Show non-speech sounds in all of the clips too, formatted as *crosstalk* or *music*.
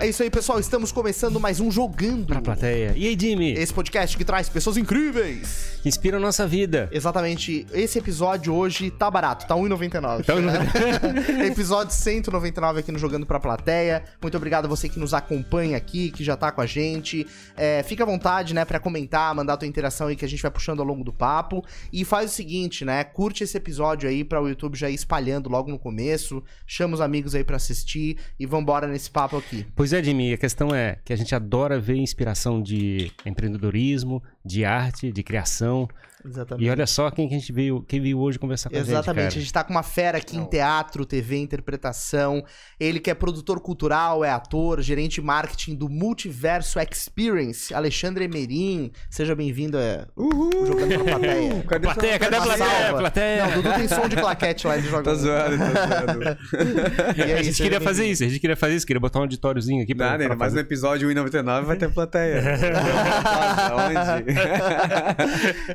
É isso aí, pessoal. Estamos começando mais um Jogando. Pra plateia. E aí, Jimmy? Esse podcast que traz pessoas incríveis. Que inspira a nossa vida. Exatamente. Esse episódio hoje tá barato, tá R$1,99. Tá R$1,99. *laughs* episódio 199 aqui no Jogando Pra Plateia. Muito obrigado a você que nos acompanha aqui, que já tá com a gente. É, fica à vontade, né, pra comentar, mandar a tua interação aí que a gente vai puxando ao longo do papo. E faz o seguinte, né, curte esse episódio aí pra o YouTube já ir espalhando logo no começo. Chama os amigos aí pra assistir e vambora nesse papo aqui. Pois é, Jimmy, a questão é que a gente adora ver inspiração de empreendedorismo, de arte, de criação. Exatamente. E olha só quem que a gente veio, quem veio hoje conversar com Exatamente. a gente, A gente tá com uma fera aqui em teatro, TV, interpretação. Ele que é produtor cultural, é ator, gerente de marketing do Multiverso Experience, Alexandre Emerim. Seja bem-vindo a Uhul! Jogando pra Plateia. *laughs* Cadê Plateia, cadê a plateia? salva. Plateia. Não, Dudu tem som de claquete lá, ele joga. Tá zoado, tá zoado. *laughs* E aí, a gente queria fazer isso, a gente queria fazer isso, queria botar um auditóriozinho aqui pra, Nada, pra mais fazer. episódio 1,99 vai ter plateia. *laughs* Onde?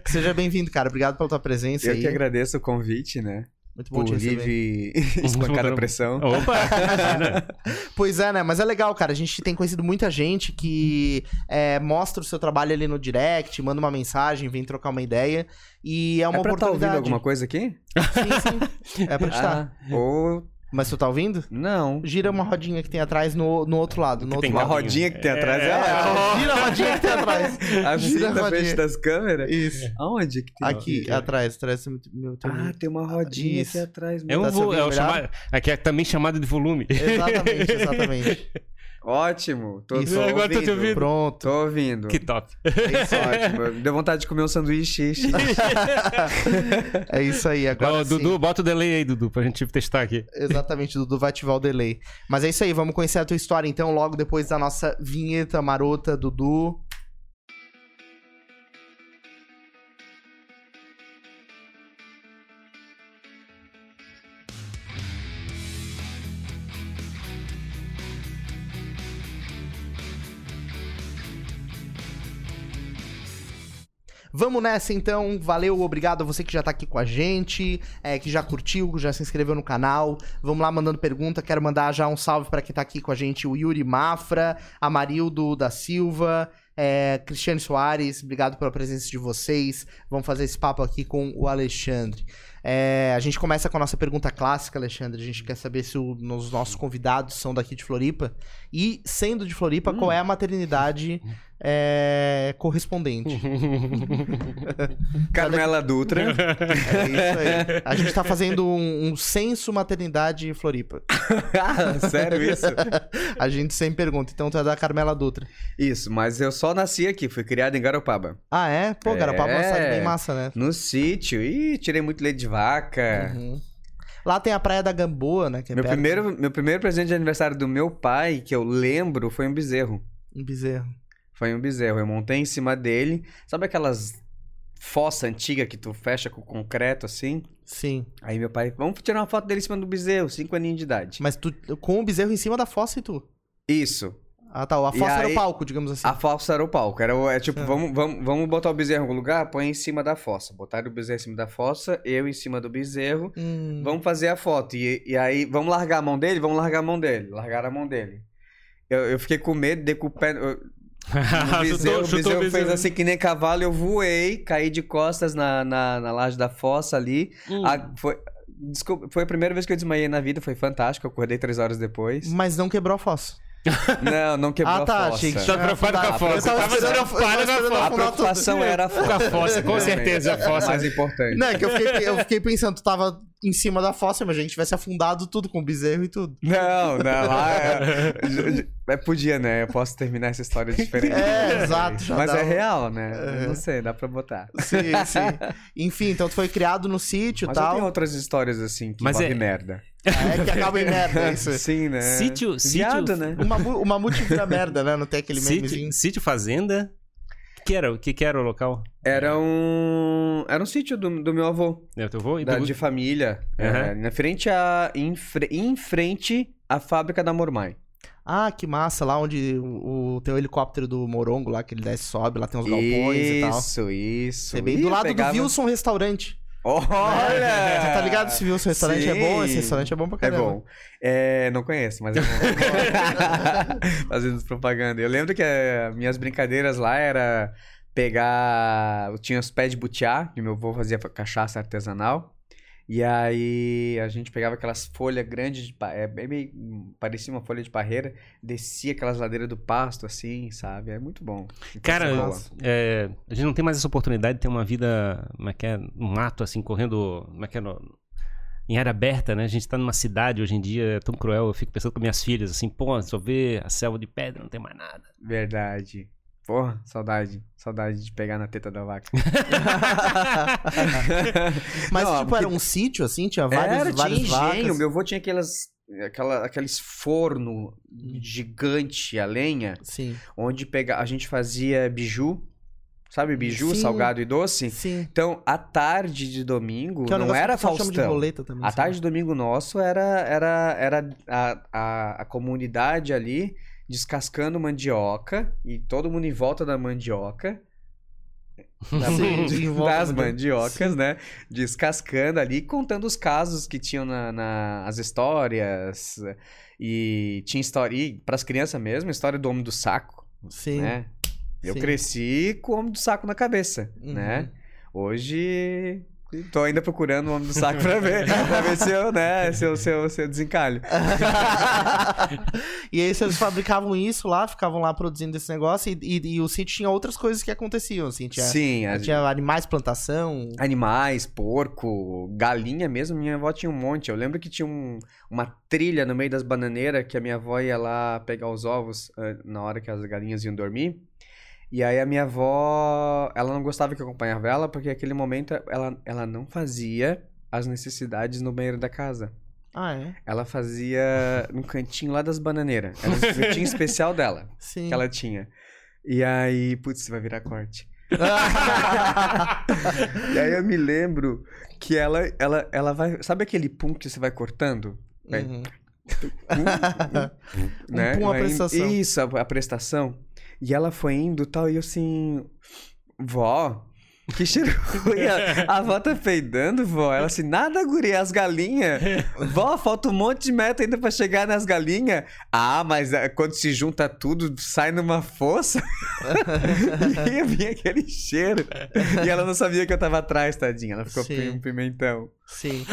Seja bem-vindo, cara. Obrigado pela tua presença Eu aí. que agradeço o convite, né? Muito bom Por te receber. livre *laughs* espancar a pressão. Opa! *laughs* Pois é, né? Mas é legal, cara. A gente tem conhecido muita gente que é, mostra o seu trabalho ali no direct, manda uma mensagem, vem trocar uma ideia. E é uma é pra oportunidade. ouvindo alguma coisa aqui? Sim, sim. É pra estar. Ah, ou Mas tu tá ouvindo? não. Gira uma rodinha que tem atrás no, no outro lado. No Que outro tem Uma lado. rodinha que tem atrás. É, É, É, *laughs* gira a rodinha que tem atrás. *laughs* a gira a vida frente das câmeras. Isso. Aonde que tem? Aqui, atrás, atrás meu teu Ah, tem uma rodinha Isso. aqui atrás. É um Tá vo... é chamado... Aqui é também chamado de volume. Exatamente, exatamente. *laughs* Ótimo. Tô, Isso. tô Agora tô te ouvindo. ouvindo. Pronto. Tô ouvindo. Que top. Isso, Ótimo. *laughs* Deu vontade de comer um sanduíche. *laughs* é isso aí. Agora Ó, sim. Dudu, bota o delay aí, Dudu, pra gente testar aqui. Exatamente, Dudu vai ativar o delay. Mas é isso aí, vamos conhecer a tua história então, logo depois da nossa vinheta marota, Dudu. Vamos nessa então, valeu, obrigado a você que já tá aqui com a gente, é, que já curtiu, que já se inscreveu no canal. Vamos lá mandando pergunta, quero mandar já um salve para quem tá aqui com a gente, o Yuri Mafra, a Marildo da Silva, é, Cristiane Soares, obrigado pela presença de vocês. Vamos fazer esse papo aqui com o Alexandre. É, a gente começa com a nossa pergunta clássica, Alexandre. A gente quer saber se o- os nossos convidados são daqui de Floripa. E, sendo de Floripa, qual é a maternidade é, correspondente? *laughs* Carmela Dutra. É isso aí. A gente tá fazendo um, um censo maternidade em Floripa. *laughs* Ah, Sério isso? A gente sempre pergunta. Então tu é da Carmela Dutra. Isso, mas eu só nasci aqui, fui criado em Garopaba. Ah, é? Pô, É. Garopaba é uma cidade bem massa, né? No sítio. Ih, tirei muito leite de vaca. Uhum. Lá tem a Praia da Gamboa, né? É Meu, perto primeiro, meu primeiro presente de aniversário do meu pai, que eu lembro, foi um bezerro. Um bezerro. Foi um bezerro. Eu montei em cima dele. Sabe aquelas fossa antiga que tu fecha com concreto assim? Sim. Aí meu pai, vamos tirar uma foto dele em cima do bezerro, 5 aninhos de idade. Mas tu com o bezerro em cima da fossa e tu. Isso. Ah, tá. A fossa era o aí- palco, digamos assim. A fossa era o palco. Era, o- é tipo, Ah. vamos, vamos, vamos botar o bezerro em algum lugar? Põe em cima da fossa. Botaram o bezerro em cima da fossa, eu em cima do bezerro. Hum. Vamos fazer a foto. E, e aí, vamos largar a mão dele? Vamos largar a mão dele. Largaram a mão dele. Eu, eu fiquei com medo, dei com o pé. eu- O *laughs* bezerro, o bezerro fez assim que nem cavalo, eu voei, caí de costas na, na, na laje da fossa ali. Hum. A- foi, desculpa, foi a primeira vez que eu desmaiei na vida, foi fantástico. Eu acordei três horas depois. Mas não quebrou a fossa. *laughs* Não, não quebrou ah, tá. a fossa. Achei que Tá preocupado com a fossa. Eu tava eu preocupado tava com a esperando fossa. A preocupação era a fossa. Com a fossa, com Realmente. certeza, a É fossa. mais importante. Não, é que eu fiquei, eu fiquei *laughs* pensando, tu tava em cima da fossa, mas a gente tivesse afundado tudo com o bezerro e tudo. Não, não. Ah, é, *laughs* é, podia, né? Eu posso terminar essa história diferente. É, exato. já Mas dá é um- real, né? É. Não sei, dá pra botar. Sim, sim. Enfim, então tu foi criado no sítio e Mas tal. tenho outras histórias assim que Mas é- merda. É que acaba em merda, é isso. Sim, né? Sítio- Viado, sítio- né? Uma, uma multi vira merda, né? Não tem aquele memezinho. Sítio, sítio Fazenda. O que era? O que, que era o local? Era um. Era um sítio do, do meu avô. É o teu avô? E da- tu- de família. Aham. É, na frente a. Em, fre- em frente à fábrica da Mormai. Ah, que massa, lá onde o, o- tem o helicóptero do Morongo lá, que ele desce e sobe, lá tem uns galpões e tal. Isso, isso. Você bem Ih, do lado pegava- do Wilson Restaurante. Olha! Você tá ligado se viu se o restaurante é bom? Esse Sim. restaurante é bom pra É caramba. bom. É, não conheço, mas é bom. *laughs* Fazendo propaganda. Eu lembro que eh, minhas brincadeiras lá era pegar. Eu tinha os pés de butiá, que meu avô fazia cachaça artesanal. E aí a gente pegava aquelas folhas grandes de é bem, bem- parecia uma folha de parreira, descia aquelas ladeiras do pasto assim, sabe? É muito bom. Cara, boa. massa. é, a gente não tem mais essa oportunidade de ter uma vida, como é que é, no mato, assim, correndo, como é que é, no- em área aberta, né? A gente tá numa cidade hoje em dia, é tão cruel, eu fico pensando com minhas filhas, assim, pô, só vê a selva de pedra, não tem mais nada. Verdade. Porra, saudade. Saudade de pegar na teta da vaca. *laughs* Mas, Não, tipo, porque- era um sítio, assim? Tinha vários, Era, várias tinha engenho. vacas? Meu avô tinha aquelas, aquela, aqueles forno gigante a lenha, Sim. onde pega, a gente fazia biju. Sabe biju, Sim. salgado e doce? Sim. Então, à tarde de domingo, Que é não era de Faustão. roleta também. A sabe? tarde de domingo nosso era, era, era a, a, a comunidade ali descascando mandioca e todo mundo em volta da mandioca. *laughs* Da- Sim, *laughs* das da mandioca. mandiocas, né? Descascando ali, contando os casos que tinham na, na- as histórias. E tinha história. E pras crianças mesmo, a história do homem do saco, Sim. né? Eu Sim. cresci com o homem do saco na cabeça, Uhum. né? Hoje tô ainda procurando o homem do saco pra ver, pra ver se eu, né, se eu, se eu, se eu desencalho. *laughs* e aí vocês fabricavam isso lá, ficavam lá produzindo esse negócio e, e- e o sítio tinha outras coisas que aconteciam, assim. Tinha, Sim, a- tinha animais, plantação. animais, porco, galinha mesmo, minha avó tinha um monte. Eu lembro que tinha um- uma trilha no meio das bananeiras que a minha avó ia lá pegar os ovos ah, na hora que as galinhas iam dormir. E aí a minha avó, ela não gostava que eu acompanhava ela, porque naquele momento ela, ela não fazia as necessidades no banheiro da casa. Ah, é? Ela fazia no cantinho lá das bananeiras. Era um cantinho especial dela, *laughs* Sim. que ela tinha. E aí, putz, vai virar corte. *laughs* E aí eu me lembro que ela, ela, ela vai. Sabe aquele pum que você vai cortando? Uhum. *laughs* Pum, né? Um pum a Vai indo- prestação. Isso, a, a prestação. E ela foi indo tal, e eu assim. Vó, que cheiro ruim. A, a vó tá peidando, vó. Ela assim, nada, guria, as galinhas. Vó, falta um monte de meta ainda pra chegar nas galinhas. Ah, mas ah, quando se junta tudo, sai numa força. *laughs* e vinha aquele cheiro. E ela não sabia que eu tava atrás, tadinha. Ela ficou Sim. um pimentão. Sim.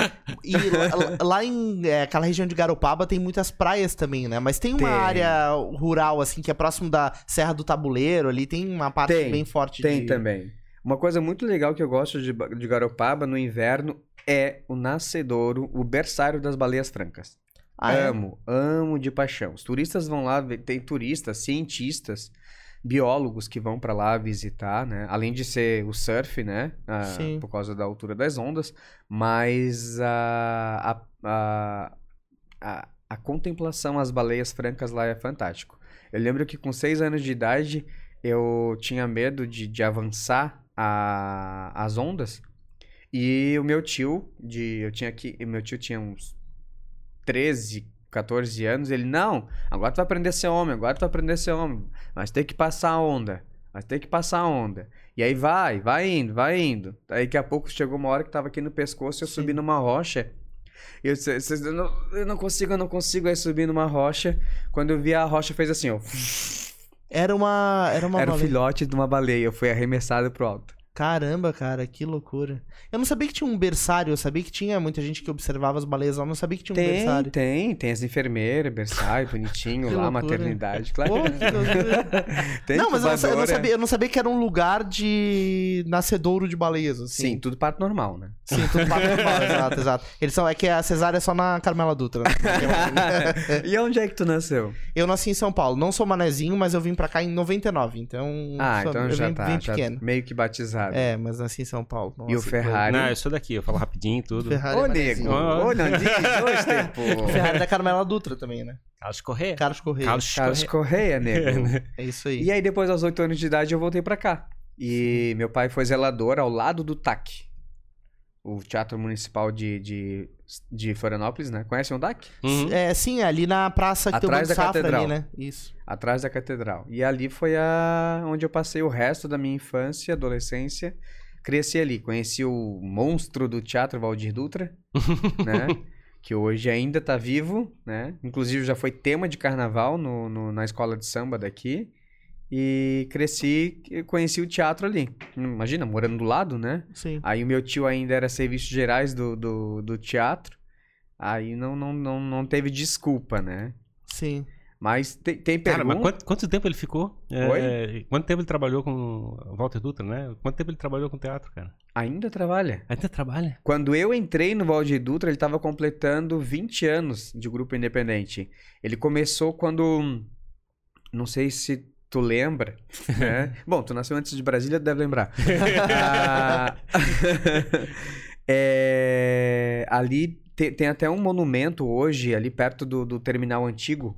E lá, lá em é, aquela região de Garopaba tem muitas praias também, né? Mas tem uma Tem. área rural, assim, que é próximo da Serra do Tabuleiro ali. Tem uma parte Tem, bem forte Tem de... também. Uma coisa muito legal que eu gosto de, de Garopaba no inverno é o nascedouro, o berçário das baleias francas. Ah, é? amo, amo de paixão. Os turistas vão lá, tem turistas, cientistas, biólogos que vão pra lá visitar, né? Além de ser o surf, né? Ah, Sim. por causa da altura das ondas, mas a, a, a, a, a contemplação às baleias francas lá é fantástico. Eu lembro que com seis anos de idade eu tinha medo de, de avançar a, as ondas e o meu tio, de, eu tinha que, meu tio tinha uns 13, 14 anos, ele, não, agora tu vai aprender a ser homem, agora tu vai aprender a ser homem, mas tem que passar a onda, mas tem que passar a onda. E aí vai, vai indo, vai indo. Aí daqui a pouco chegou uma hora que tava aqui no pescoço, eu Sim. subi numa rocha. Eu disse, "Cês- eu não, eu não consigo, eu não consigo. Aí subi numa rocha. Quando eu vi a rocha, fez assim, ó. Era uma... Era uma Era o baleia. filhote de uma baleia. Eu fui arremessado pro alto. Caramba, cara, que loucura. Eu não sabia que tinha um berçário, eu sabia que tinha muita gente que observava as baleias lá, eu não sabia que tinha um Tem, berçário. tem. Tem as enfermeiras, berçário, *laughs* bonitinho lá, loucura. maternidade. Claro. Pô, *laughs* tem não, mas eu não, eu não sabia, eu não sabia que era um lugar de nascedouro de baleias, assim. Sim, tudo parto normal, né? Sim, tudo papo normal, *laughs* exato, exato. Eles são, é que a cesárea é só na Carmela Dutra. né? e onde é que tu nasceu? Eu nasci em São Paulo, não sou manezinho, mas eu vim pra cá em 99, então... Ah, sou- então eu já vim, tá. vim já pequeno. meio que batizado. É, mas nasci em São Paulo. E o Nossa, Ferrari? Não, eu sou daqui, eu falo rapidinho e tudo. Ferrari Ô, é nego! Ô, não diz hoje, tempo! O Ferrari da Carmela Dutra também, né? Carlos Corrêa. Carlos Correia. Carlos Carlos. Correia, nego. *laughs* É isso aí. E aí, depois, aos 8 anos de idade, eu voltei pra cá. E meu pai foi zelador ao lado do TAC. O Teatro Municipal de, de, de Florianópolis, né? Conhecem o TAC? Uhum. É, sim, ali na praça que Atrás tem o da Safra catedral. ali, né? Isso. Atrás da catedral. E ali foi a... onde eu passei o resto da minha infância, adolescência, cresci ali. Conheci o monstro do teatro Valdir Dutra, *laughs* né? Que hoje ainda tá vivo, né? Inclusive já foi tema de carnaval no, no- na escola de samba daqui. E cresci, e conheci o teatro ali. Imagina, morando do lado, né? Sim. Aí o meu tio ainda era serviços gerais do, do, do teatro. Aí não, não, não, não teve desculpa, né? Sim. Mas tem, tem Cara, pergunta... mas quanto, quanto tempo ele ficou? É, Oi? quanto tempo ele trabalhou com o Walter Dutra, né? Quanto tempo ele trabalhou com teatro, cara? Ainda trabalha. Ainda trabalha. Quando eu entrei no Valdir Dutra, ele estava completando 20 anos de grupo independente. Ele começou quando. Não sei se tu lembra, né? *laughs* Bom, tu nasceu antes de Brasília, deve lembrar. *laughs* Ah, *laughs* é, ali te- tem até um monumento hoje, ali perto do, do terminal antigo,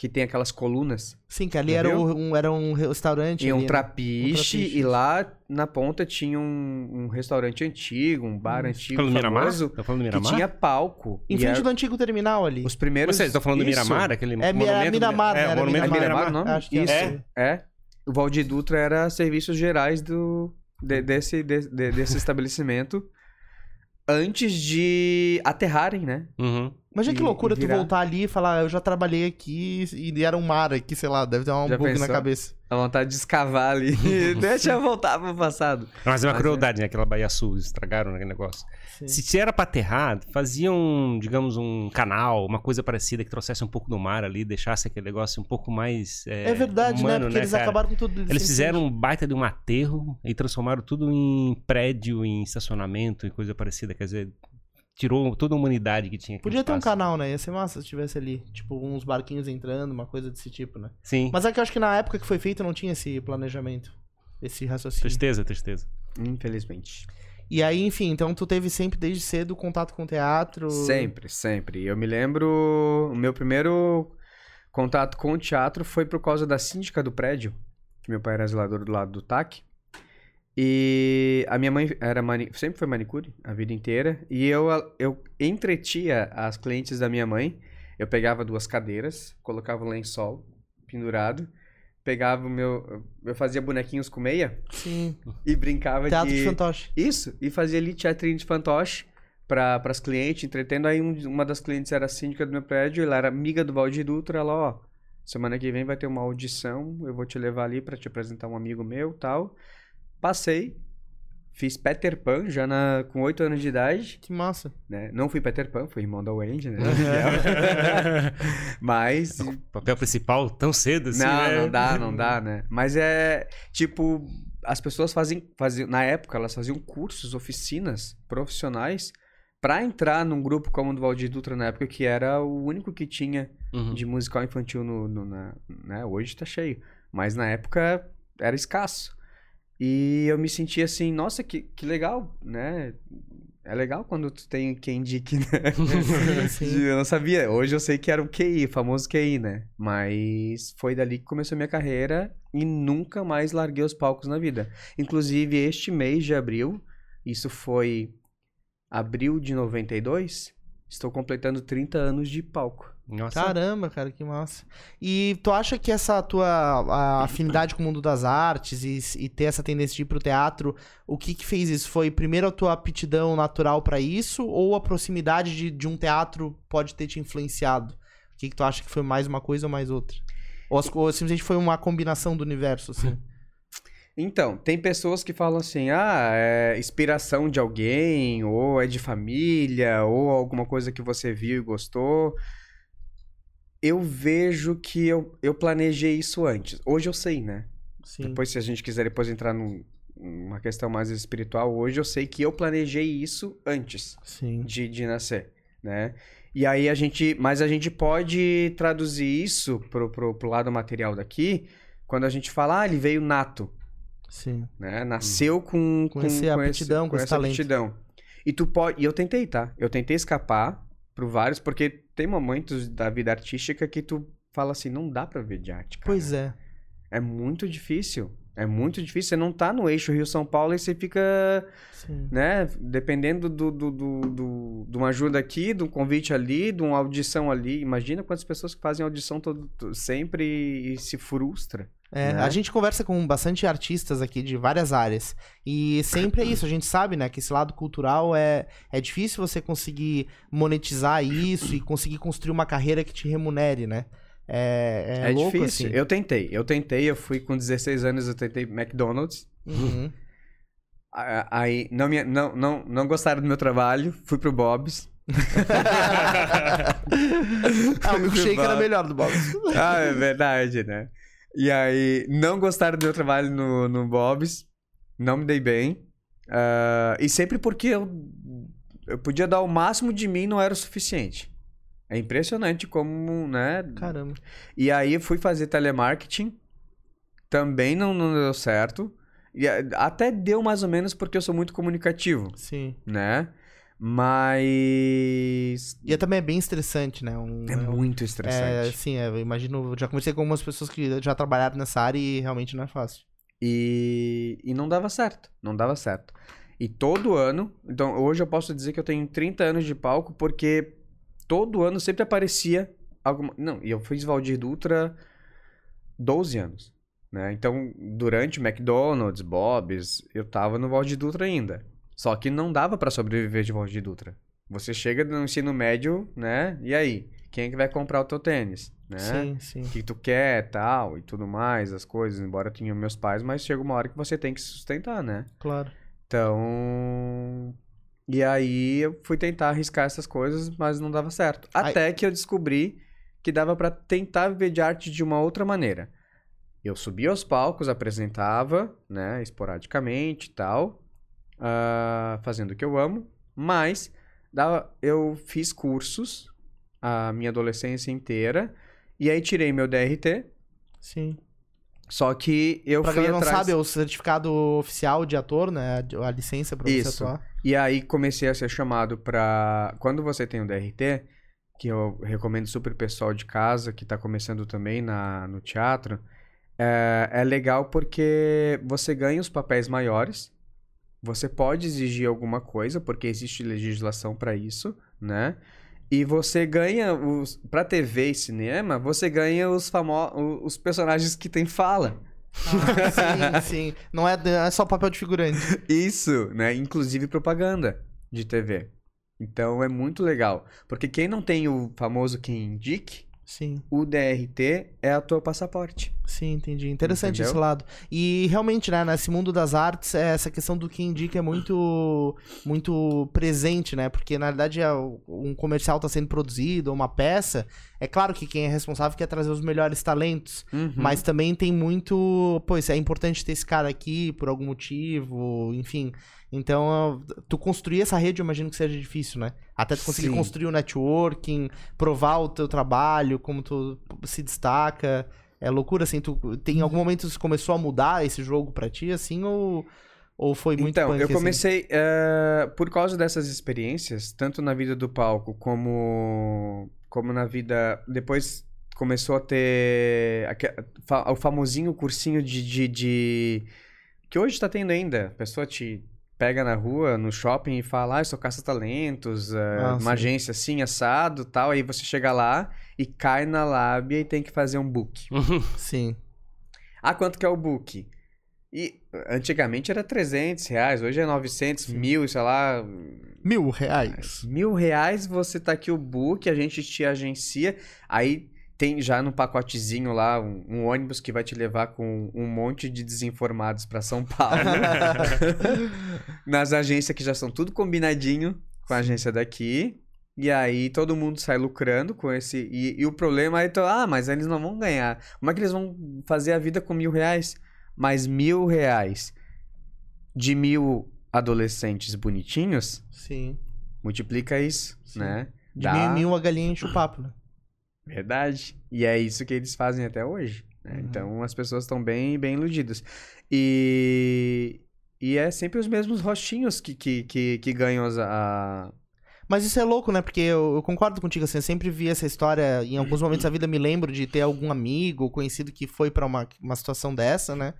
que tem aquelas colunas. Sim, que ali era um, era um restaurante. Tinha um ali, né? trapiche, Um trapiche, e lá na ponta tinha um, um restaurante antigo, um bar antigo, Falando do Miramar? famoso, Tá falando do que Miramar? tinha palco. Em E frente era- do antigo terminal ali. Os primeiros... Vocês estão falando do. Miramar? Aquele É, monumento era do- Miramar, é, né? o Era monumento do Miramar, Miramar. Acho que é Isso. assim. É. O Valdir Dutra era serviços gerais do, de- desse, de- de- desse *laughs* estabelecimento antes de aterrarem, né? Uhum. Imagina que loucura tu virar. voltar ali e falar, eu já trabalhei aqui e era um mar aqui, sei lá, deve ter um Já bug na pensou? cabeça. A vontade de escavar ali. *laughs* Deixa eu voltar pro passado. Mas é uma Mas crueldade, né? Aquela Baía Sul, estragaram aquele negócio. Sim. Se era pra aterrar, faziam, digamos, um canal, uma coisa parecida que trouxesse um pouco do mar ali, deixasse aquele negócio um pouco mais. É, É, verdade, humano, né? Porque eles cara? acabaram com tudo. Eles fizeram um baita de um aterro e transformaram tudo em prédio, em estacionamento e coisa parecida. Quer dizer, tirou toda a humanidade que tinha aqui. Podia ter um canal, né? Ia ser massa se tivesse ali. Tipo, uns barquinhos entrando, uma coisa desse tipo, né? Sim. Mas é que eu acho que na época que foi feito não tinha esse planejamento. Esse raciocínio. Tristeza, tristeza. Infelizmente. E aí, enfim, então tu teve sempre desde cedo contato com teatro. Sempre, sempre. Eu me lembro. O meu primeiro contato com o teatro foi por causa da síndica do prédio, que meu pai era zelador do lado do TAC. E a minha mãe era mani... sempre foi manicure a vida inteira. E eu, eu entretia as clientes da minha mãe. Eu pegava duas cadeiras, colocava o lençol pendurado, pegava o meu. Eu fazia bonequinhos com meia Sim. e brincava Teatro de. de fantoche. Isso, e fazia ali teatrinho de fantoche para as clientes, entretendo. Aí um- uma das clientes era a síndica do meu prédio, ela era amiga do Valdir Dutra, ela, ó, semana que vem vai ter uma audição, eu vou te levar ali para te apresentar um amigo meu, tal. Passei, fiz Peter Pan já na, com 8 anos de idade, Que massa. né? Não fui Peter Pan, fui irmão da Wendy, né? *laughs* *laughs* Mas O papel principal tão cedo assim. não, né? não dá, não dá, *laughs* né? Mas é tipo, as pessoas fazem, faziam, na época elas faziam cursos, oficinas profissionais pra entrar num grupo como o do Valdir Dutra na época, que era o único que tinha Uhum. de musical infantil no, no- na, né? Hoje tá cheio, mas na época era escasso. E eu me sentia assim, nossa, que, que legal, né? É legal quando tu tem quem indique, *laughs* né? Sim, sim. Eu não sabia. Hoje eu sei que era o QI, famoso QI, né? Mas foi dali que começou a minha carreira e nunca mais larguei os palcos na vida. Inclusive, este mês de abril, isso foi abril de 92, estou completando 30 anos de palco. Nossa. Caramba, cara, que massa. E tu acha que essa tua *coughs* afinidade com o mundo das artes e, e ter essa tendência de ir pro teatro, o que que fez isso? Foi primeiro a tua aptidão natural pra isso ou a proximidade de, de um teatro pode ter te influenciado? O que que tu acha que foi mais uma coisa ou mais outra? Ou, as- ou simplesmente foi uma combinação do universo, assim? *laughs* Então, tem pessoas que falam assim, ah, é inspiração de alguém, ou é de família, ou alguma coisa que você viu e gostou. Eu vejo que eu, eu planejei isso antes. Hoje eu sei, né? Sim. Depois, se a gente quiser depois entrar num- numa questão mais espiritual, hoje eu sei que eu planejei isso antes Sim. de, de nascer, né? E aí a gente, mas a gente pode traduzir isso pro, pro, pro lado material daqui, quando a gente fala, ah, ele veio nato, Sim. né? Nasceu com, Com essa aptidão, com esse essa talento. aptidão. E tu pode, e eu tentei, tá? Eu tentei escapar pro vários, porque tem momentos da vida artística que tu fala assim, não dá pra ver de arte, cara. Pois é. É muito difícil. É muito difícil. Você não tá no eixo Rio-São Paulo e você fica, Sim. né? Dependendo do, do, do, do- de uma ajuda aqui, de um convite ali, de uma audição ali. Imagina quantas pessoas que fazem audição todo, to- sempre e, se frustra. É, né? A gente conversa com bastante artistas aqui de várias áreas. E sempre é isso, a gente sabe, né, que esse lado cultural é, é difícil você conseguir monetizar isso e conseguir construir uma carreira que te remunere, né? É, é, É, louco, difícil. assim. Eu tentei, eu tentei, eu fui com 16 anos, eu tentei McDonald's. Uhum. Aí não, me, não, não, não gostaram do meu trabalho, fui pro Bob's. *laughs* ah, o milkshake era melhor do Bob. ah, é verdade, né? E aí, não gostaram do meu trabalho no, no Bob's, não me dei bem. Ah, e sempre porque eu, eu podia dar o máximo de mim, não era o suficiente. É impressionante como, né? Caramba. E aí fui fazer telemarketing, também não, não deu certo. E até deu mais ou menos porque eu sou muito comunicativo, Sim. né? Mas. E é também é bem estressante, né? Um, É um- muito É, estressante. sim, é, eu imagino. Já conversei com algumas pessoas que já trabalharam nessa área e realmente não é fácil. E, e não dava certo. Não dava certo. E todo ano. Então, hoje eu posso dizer que eu tenho 30 anos de palco, porque todo ano sempre aparecia alguma. Não, e eu fiz Valdir Dutra 12 anos. Né? Então, durante McDonald's, Bob's, eu tava no Valdir Dutra ainda. Só que não dava pra sobreviver de Valdir Dutra. Você chega no ensino médio, né? E aí? Quem é que vai comprar o teu tênis? Né? Sim, sim. o que tu quer, tal, e tudo mais, as coisas, embora eu tenha meus pais, mas chega uma hora que você tem que se sustentar, né? Claro. Então, e aí eu fui tentar arriscar essas coisas, mas não dava certo. Até que eu descobri que dava pra tentar viver de arte de uma outra maneira. Eu subia aos palcos, apresentava, né, esporadicamente e tal, ah, fazendo o que eu amo, mas dava, eu fiz cursos a minha adolescência inteira, e aí tirei meu DRT, Sim. só que eu pra fui quem não atrás... sabe, é o certificado oficial de ator, né? A licença pra Isso. você atuar. E aí comecei a ser chamado pra. Quando você tem o DRT, que eu recomendo super pessoal de casa, que tá começando também na, no teatro, é, é legal porque você ganha os papéis maiores, você pode exigir alguma coisa, porque existe legislação pra isso, né? E você ganha os. Pra TV e cinema, você ganha os famosos. os personagens que tem fala. Ah, sim, sim. Não é, não é só papel de figurante. Isso, né? Inclusive propaganda de TV. Então é muito legal. Porque quem não tem o famoso quem indique, Sim, o DRT é o teu passaporte. sim, entendi. Interessante Entendeu? esse lado. E realmente, né, nesse mundo das artes, é, essa questão do que indica é muito muito presente, né? Porque na verdade é um comercial está sendo produzido, ou uma peça. É claro que quem é responsável quer trazer os melhores talentos. Uhum. Mas também tem muito. Pô, isso é importante ter esse cara aqui por algum motivo, enfim. Então, tu construir essa rede, eu imagino que seja difícil, né? Até tu conseguir Sim. construir o networking, provar o teu trabalho, como tu se destaca. É loucura, assim. Tu, tem em algum momento isso começou a mudar esse jogo pra ti, assim, ou, ou foi muito Então, punk, eu assim? comecei. eh, por causa dessas experiências, tanto na vida do palco como, como na vida. Depois começou a ter o famosinho cursinho de, de, de- Que hoje tá tendo ainda. A pessoa te pega na rua, no shopping e fala, ah, eu sou caça-talentos, eh, Ah, uma sim. agência assim, assado tal. Aí você chega lá e cai na lábia e tem que fazer um book. *laughs* Sim. Ah, quanto que é o book? E antigamente era 300 reais, hoje é 900, mil, sei lá, Mil reais. mil reais você tá aqui o book, a gente te agencia, aí tem já no pacotezinho lá um, um ônibus que vai te levar com um monte de desinformados pra São Paulo. *laughs* Nas agências que já são tudo combinadinho com a agência daqui. E aí todo mundo sai lucrando com esse. E, e o problema é, então, ah, mas eles não vão ganhar. Como é que eles vão fazer a vida com mil reais? Mas mil reais de mil adolescentes bonitinhos, Sim. multiplica isso, Sim. né? De Dá- mil em mil a galinha enche o papo, né? Verdade. E é isso que eles fazem até hoje. né? Uhum. Então as pessoas estão bem, bem iludidas. E, e é sempre os mesmos rostinhos que, que, que, que ganham as, a. Mas isso é louco, né? Porque eu, eu concordo contigo, assim, eu sempre vi essa história, em alguns momentos da vida me lembro de ter algum amigo ou conhecido que foi pra uma, uma situação dessa, né?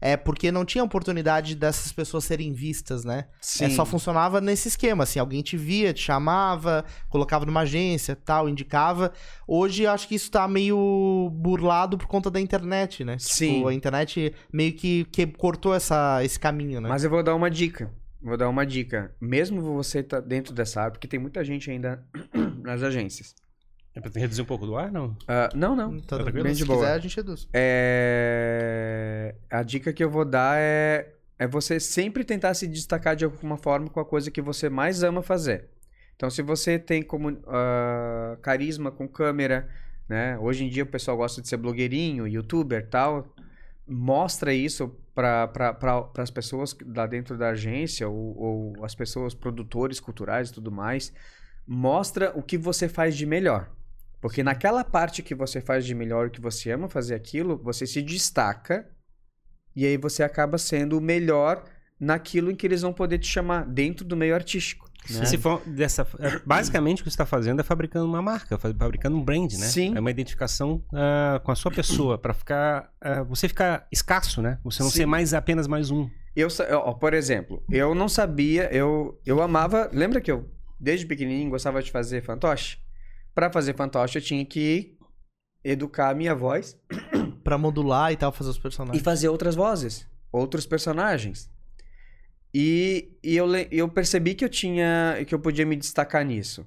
É porque não tinha oportunidade dessas pessoas serem vistas, né? É, só funcionava nesse esquema, assim, alguém te via, te chamava, colocava numa agência, tal, indicava. Hoje eu acho que isso tá meio burlado por conta da internet, né? Sim. Tipo, a internet meio que, que cortou essa, esse caminho, né? Mas eu vou dar uma dica. Vou dar uma dica. Mesmo você tá dentro dessa área, porque tem muita gente ainda *clears throat* nas agências. É pra reduzir um pouco do ar, não? Ah, não, não. Tá Tá tranquilo? bem Se de boa. quiser, a gente reduz. É... A dica que eu vou dar é... é você sempre tentar se destacar de alguma forma com a coisa que você mais ama fazer. Então, se você tem como ah, carisma com câmera, né? Hoje em dia o pessoal gosta de ser blogueirinho, youtuber tal. Mostra isso para pra, as pessoas lá dentro da agência ou, ou as pessoas, produtores culturais e tudo mais. Mostra o que você faz de melhor. Porque naquela parte que você faz de melhor, que você ama fazer aquilo, você se destaca e aí você acaba sendo o melhor naquilo em que eles vão poder te chamar dentro do meio artístico. Né? Se for dessa, é, basicamente o que você está fazendo é fabricando uma marca, fa- fabricando um brand, né? Sim. É uma identificação ah, com a sua pessoa para ficar, ah, você ficar escasso, né? Você não Sim. ser mais apenas mais um. Eu, ó, por exemplo, eu não sabia, eu, eu amava. Lembra que eu, desde pequenininho, gostava de fazer fantoche? Pra fazer fantoche, eu tinha que educar a minha voz Pra modular e tal, fazer os e personagens. fazer outras vozes, outros personagens. E, e eu, eu percebi que eu tinha, que eu podia me destacar nisso.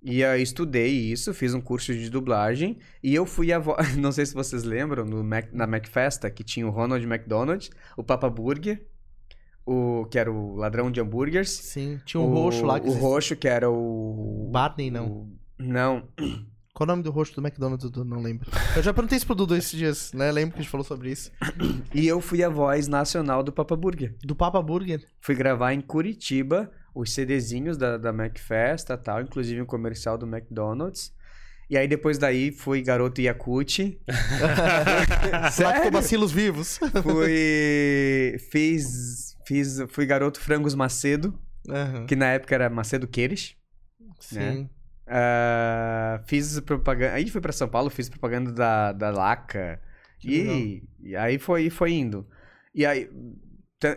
E eu estudei isso, fiz um curso de dublagem e eu fui a voz. *laughs* Não sei se vocês lembram, no Mac, na MacFesta, que tinha o Ronald McDonald, o Papa Burger, o, que era o ladrão de hambúrgueres. Sim, tinha um roxo lá que O existia. roxo, que era o. Barney, não. o- não. Qual o nome do roxo do McDonald's, Dudu? Não lembro. Eu já perguntei isso pro Dudu esses dias, né? Lembro que a gente falou sobre isso. E eu fui a voz nacional do Papa Burger. Do Papa Burger. Fui gravar em Curitiba os CDzinhos da, da MacFesta tal, inclusive um comercial do McDonald's. E aí depois daí fui garoto Yakut. *laughs* *laughs* Lactobacilos vivos. fui. Fiz. Fiz. Fui garoto Frangos Macedo, Aham. que na época era Macedo Queires. Sim. Ah, fiz propaganda. Aí fui pra São Paulo, fiz propaganda da, da Laca. E, e aí foi, foi indo. E aí.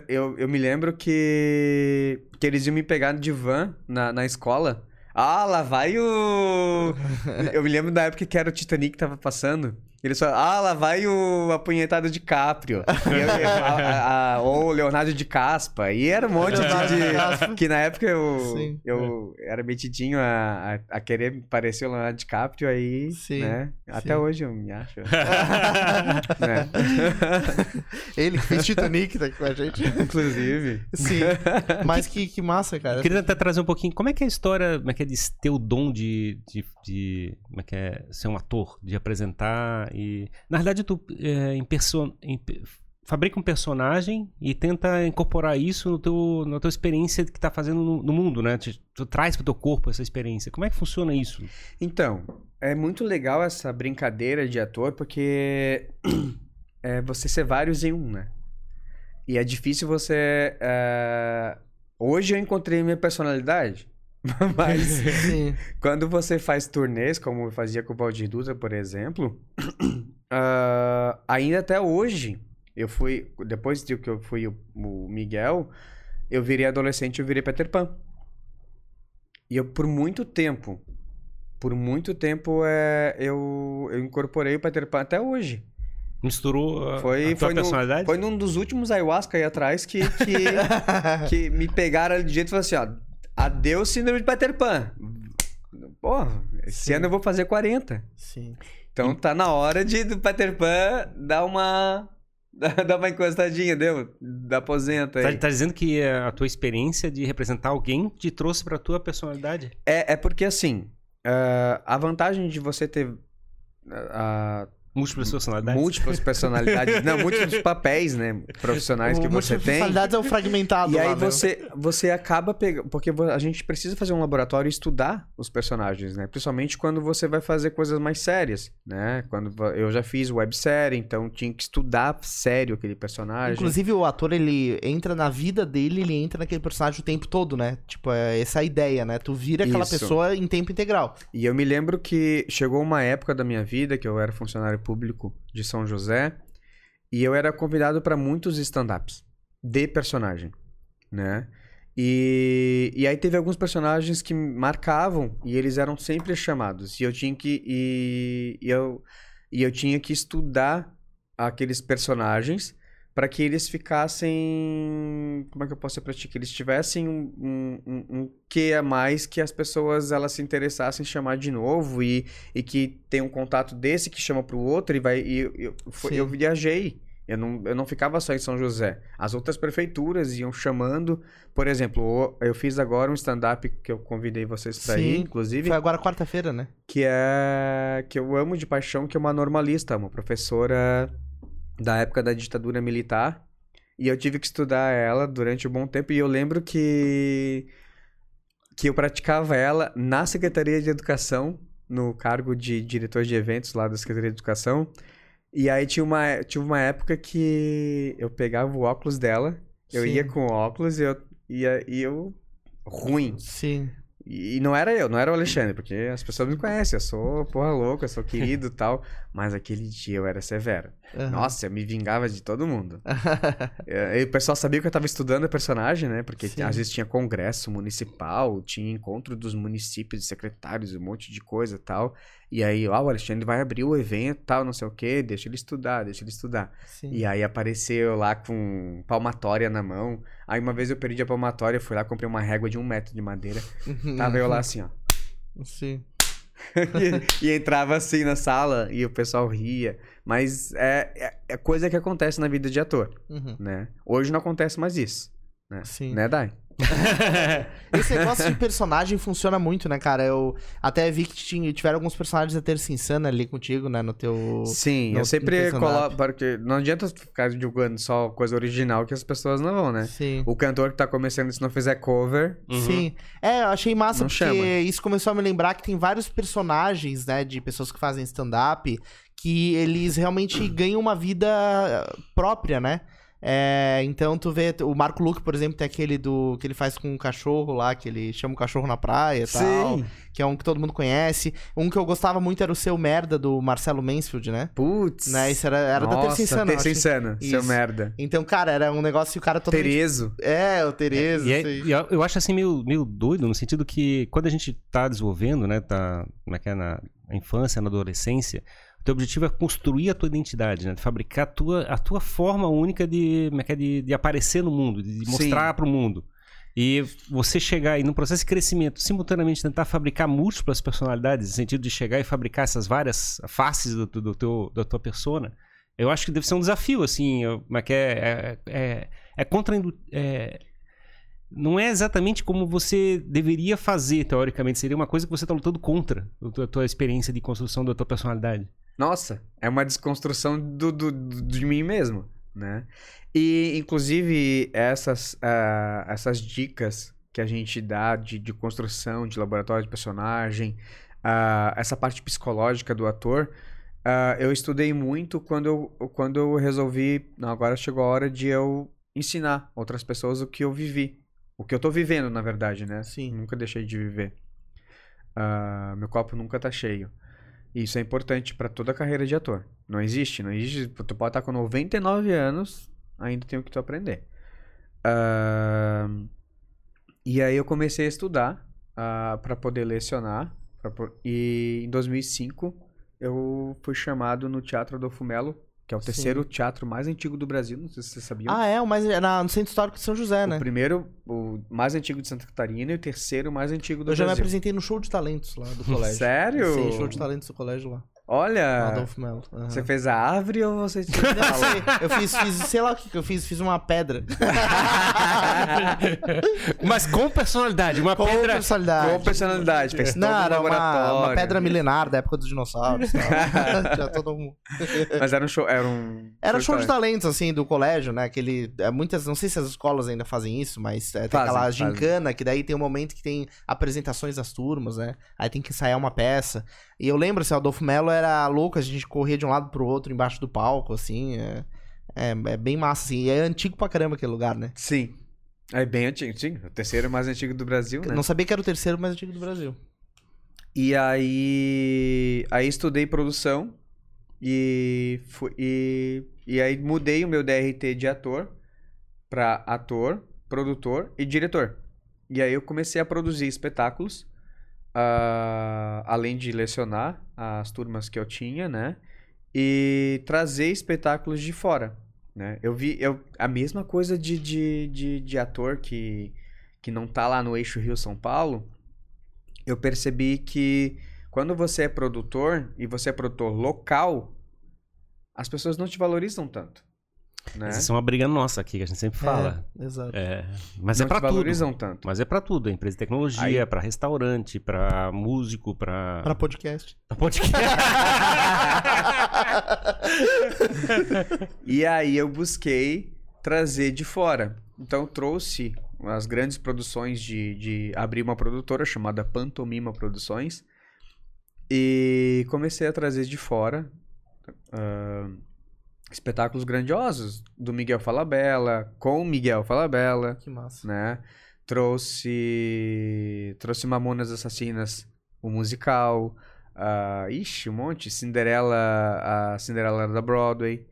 Eu, eu me lembro que. Que eles iam me pegar de van na, na escola. Ah, lá vai o. *laughs* eu me lembro da época que era o Titanic que tava passando. Eles falaram, ah, lá vai o apunhetado de Caprio. *laughs* E eu- eu- a- a- a- ou o Leonardo de Caspa. E era um monte de. de. *laughs* Que na época eu, Sim. eu era metidinho a, a, a querer parecer o Leonardo DiCaprio aí, Sim, né? Até sim. hoje eu me acho. *laughs* né? Ele que fez Titanic tá aqui com a gente. Inclusive. Sim. Mas que, que massa, cara. Eu queria até trazer um pouquinho. Como é que é a história, como é que é de ter o dom de, de, de- como é que é ser um ator, de apresentar e na verdade tu é, em perso- em fabrica um personagem e tenta incorporar isso no teu, na tua experiência que tá fazendo no, no mundo, né? Tu, tu traz pro teu corpo essa experiência. Como é que funciona isso? Então, é muito legal essa brincadeira de ator, porque *clears throat* é você ser vários em um, né? E é difícil você. é, Hoje eu encontrei minha personalidade. *laughs* Mas Sim. quando você faz turnês, como eu fazia com o Valdir Dutra, por exemplo, *clears throat* ah, ainda até hoje, eu fui. Depois de que eu fui o, o Miguel, eu virei adolescente e eu virei Peter Pan. E eu, por muito tempo, por muito tempo, é, eu, eu incorporei o Peter Pan até hoje. Misturou a, Foi, a tua foi, no- personalidade? foi num dos últimos ayahuasca aí atrás que, que, *laughs* que me pegaram de jeito e falaram assim, ó, adeus síndrome de Peter Pan. Pô, esse Sim. ano eu vou fazer 40. Sim. Então tá na hora de do Peter Pan dar uma *laughs* dar uma encostadinha, deu? Da aposenta Tá, aí. tá dizendo que a tua experiência de representar alguém te trouxe pra tua personalidade? É, é porque assim, ah, a vantagem de você ter ah, Múltiplas personalidades. múltiplas *laughs* personalidades, não, múltiplos papéis, né, profissionais que o você tem. personalidades é o fragmentado E lá, aí né? você, você acaba pegando. Porque a gente precisa fazer um laboratório e estudar os personagens, né? Principalmente quando você vai fazer coisas mais sérias, né? Quando eu já fiz websérie, então tinha que estudar sério aquele personagem. Inclusive, o ator, ele entra na vida dele, ele entra naquele personagem o tempo todo, né? Tipo, é essa a ideia, né? Tu vira aquela Isso. pessoa em tempo integral. E eu me lembro que chegou uma época da minha vida que eu era funcionário público de São José e eu era convidado para muitos stand-ups de personagem, né? E, e aí teve alguns personagens que marcavam e eles eram sempre chamados e eu tinha que e, e eu e eu tinha que estudar aqueles personagens para que eles ficassem como é que eu posso ser pra ti? que eles tivessem um, um, um, um quê a mais que as pessoas elas se interessassem em chamar de novo e, e que tem um contato desse que chama pro outro e vai e, eu, foi- eu viajei eu não, eu não ficava só em São José. As outras prefeituras iam chamando. Por exemplo, eu fiz agora um stand-up que eu convidei vocês pra ir, Sim, inclusive Foi agora quarta-feira, né? que é que eu amo de paixão, que é uma normalista, uma professora da época da ditadura militar. E eu tive que estudar ela durante um bom tempo e eu lembro que que eu praticava ela na Secretaria de Educação, no cargo de diretor de eventos lá da Secretaria de Educação. E aí tinha uma, tinha uma época que eu pegava o óculos dela, eu Sim. ia com o óculos e eu ia e eu ruim. Sim. E não era eu, não era o Alexandre, porque as pessoas me conhecem, eu sou porra louca, eu sou *laughs* querido e tal. Mas aquele dia eu era severo. Aham. Nossa, eu me vingava de todo mundo. *laughs* É, E o pessoal sabia que eu tava estudando a personagem, né? Porque Sim. às vezes tinha congresso municipal, tinha encontro dos municípios, de secretários, um monte de coisa e tal. E aí, ó, o Alexandre vai abrir o evento tal, não sei o quê, deixa ele estudar, deixa ele estudar. Sim. E aí apareceu lá com palmatória na mão. Aí uma vez eu perdi a palmatória, fui lá, comprei uma régua de um metro de madeira. Tava eu lá assim, ó. Sim. *laughs* e, e entrava assim na sala e o pessoal ria. Mas é, é, é coisa que acontece na vida de ator, Uhum. né? Hoje não acontece mais isso. Né, Sim. né Dai? *laughs* Esse negócio de personagem funciona muito, né, cara? Eu até vi que tinha, tiveram alguns personagens da Terça Insana ali contigo, né? No teu. Sim, no- eu sempre coloco. Porque não adianta ficar divulgando só coisa original que as pessoas não vão, né? Sim. O cantor que tá começando, se não fizer cover. Uhum. Sim. É, eu achei massa Não porque chama. isso começou a me lembrar que tem vários personagens, né, de pessoas que fazem stand-up que eles realmente *clears throat* ganham uma vida própria, né? É, então tu vê, o Marco Luque, por exemplo, tem aquele do que ele faz com um cachorro lá, que ele chama o cachorro na praia e tal, que é um que todo mundo conhece. Um que eu gostava muito era o Seu Merda, do Marcelo Mansfield, né? Putz. né? Isso era, era da Nossa, Terça Insana. eu Terça acho. Insana, seu merda. Então, cara, era um negócio que o cara totalmente... Terezo. É, o Tereza, E é- e eu, eu acho assim meio, meio doido, no sentido que quando a gente tá desenvolvendo, né, tá como é que é, na, infância, na adolescência, o teu objetivo é construir a tua identidade, né, de fabricar a tua, a tua forma única de, é é, de, de aparecer no mundo, de mostrar para o mundo. E você chegar aí no processo de crescimento, simultaneamente tentar fabricar múltiplas personalidades, no sentido de chegar e fabricar essas várias faces do, do teu, da tua persona, eu acho que deve ser um desafio, assim, como é que é, é, é, é contra é, não é exatamente como você deveria fazer, teoricamente. Seria uma coisa que você está lutando contra a tua experiência de construção da tua personalidade. Nossa, é uma desconstrução do, do, do- de mim mesmo, né? E, inclusive, essas, ah, essas dicas que a gente dá de, de construção, de laboratório de personagem, ah, essa parte psicológica do ator, ah, eu estudei muito quando eu, quando eu resolvi, não, agora chegou a hora de eu ensinar outras pessoas o que eu vivi. O que eu tô vivendo, na verdade, né? Sim. Nunca deixei de viver. Meu copo nunca tá cheio. Isso é importante pra toda a carreira de ator. Não existe, não existe. Tu pode estar com 99 anos, ainda tem o que tu aprender. Ah, e aí eu comecei a estudar ah, pra poder lecionar. pra e em 2005 eu fui chamado no Teatro Adolfo Melo, que é o Sim. terceiro teatro mais antigo do Brasil. Não sei se você sabia. Ah, é, o mais é na, no Centro Histórico de São José, o né? primeiro, o mais antigo de Santa Catarina e o terceiro mais antigo do Eu já me Brasil. apresentei no show de talentos lá do *laughs* colégio. Sério? Sim, show de talentos do colégio lá. Olha, Adolfo Melo. aham. você fez a árvore ou você tinha Não sei, eu fiz, fiz, sei lá o que que eu fiz, fiz uma pedra. *laughs* Mas com personalidade, uma Com pedra. personalidade. com personalidade? Fez todo Não, um era uma, uma pedra milenar da época dos dinossauros. *laughs* todo um... *laughs* Mas era um show, era um... Era show de talento. talentos, assim, do colégio, né? Aquele. é, Muitas. Não sei se as escolas ainda fazem isso, mas é, tem Fazem, aquela fazem. gincana, que daí tem um momento que tem apresentações das turmas, né? Aí tem que ensaiar uma peça. E eu lembro, assim, o Adolfo Melo era louco, a gente corria de um lado pro outro embaixo do palco, assim. É, é, é bem massa, assim. E é antigo pra caramba aquele lugar, né? Sim. É bem antigo, sim. O terceiro mais antigo do Brasil, né? Não sabia que era o terceiro mais antigo do Brasil. E aí, aí estudei produção e, fui, e, e aí mudei o meu DRT de ator para ator, produtor e diretor. E aí eu comecei a produzir espetáculos, ah, além de lecionar as turmas que eu tinha, né? E trazer espetáculos de fora, né? Eu vi eu, a mesma coisa de, de, de, de ator que, que não tá lá no eixo Rio-São Paulo, eu percebi que quando você é produtor e você é produtor local, as pessoas não te valorizam tanto. Né? Essa é uma briga nossa aqui, que a gente sempre fala. É, exato. É, mas não é pra te tudo. valorizam tanto. Mas é pra tudo. É empresa de tecnologia, pra restaurante, pra músico, pra. Pra podcast. pra podcast. *laughs* E aí eu busquei trazer de fora. Então eu trouxe as grandes produções de, de abrir uma produtora chamada Pantomima Produções e comecei a trazer de fora ah, espetáculos grandiosos do Miguel Falabella, com o Miguel Falabella, Que massa. né? Trouxe trouxe Mamonas Assassinas, o musical, ah, ixi, um monte, Cinderela, a Cinderela era da Broadway,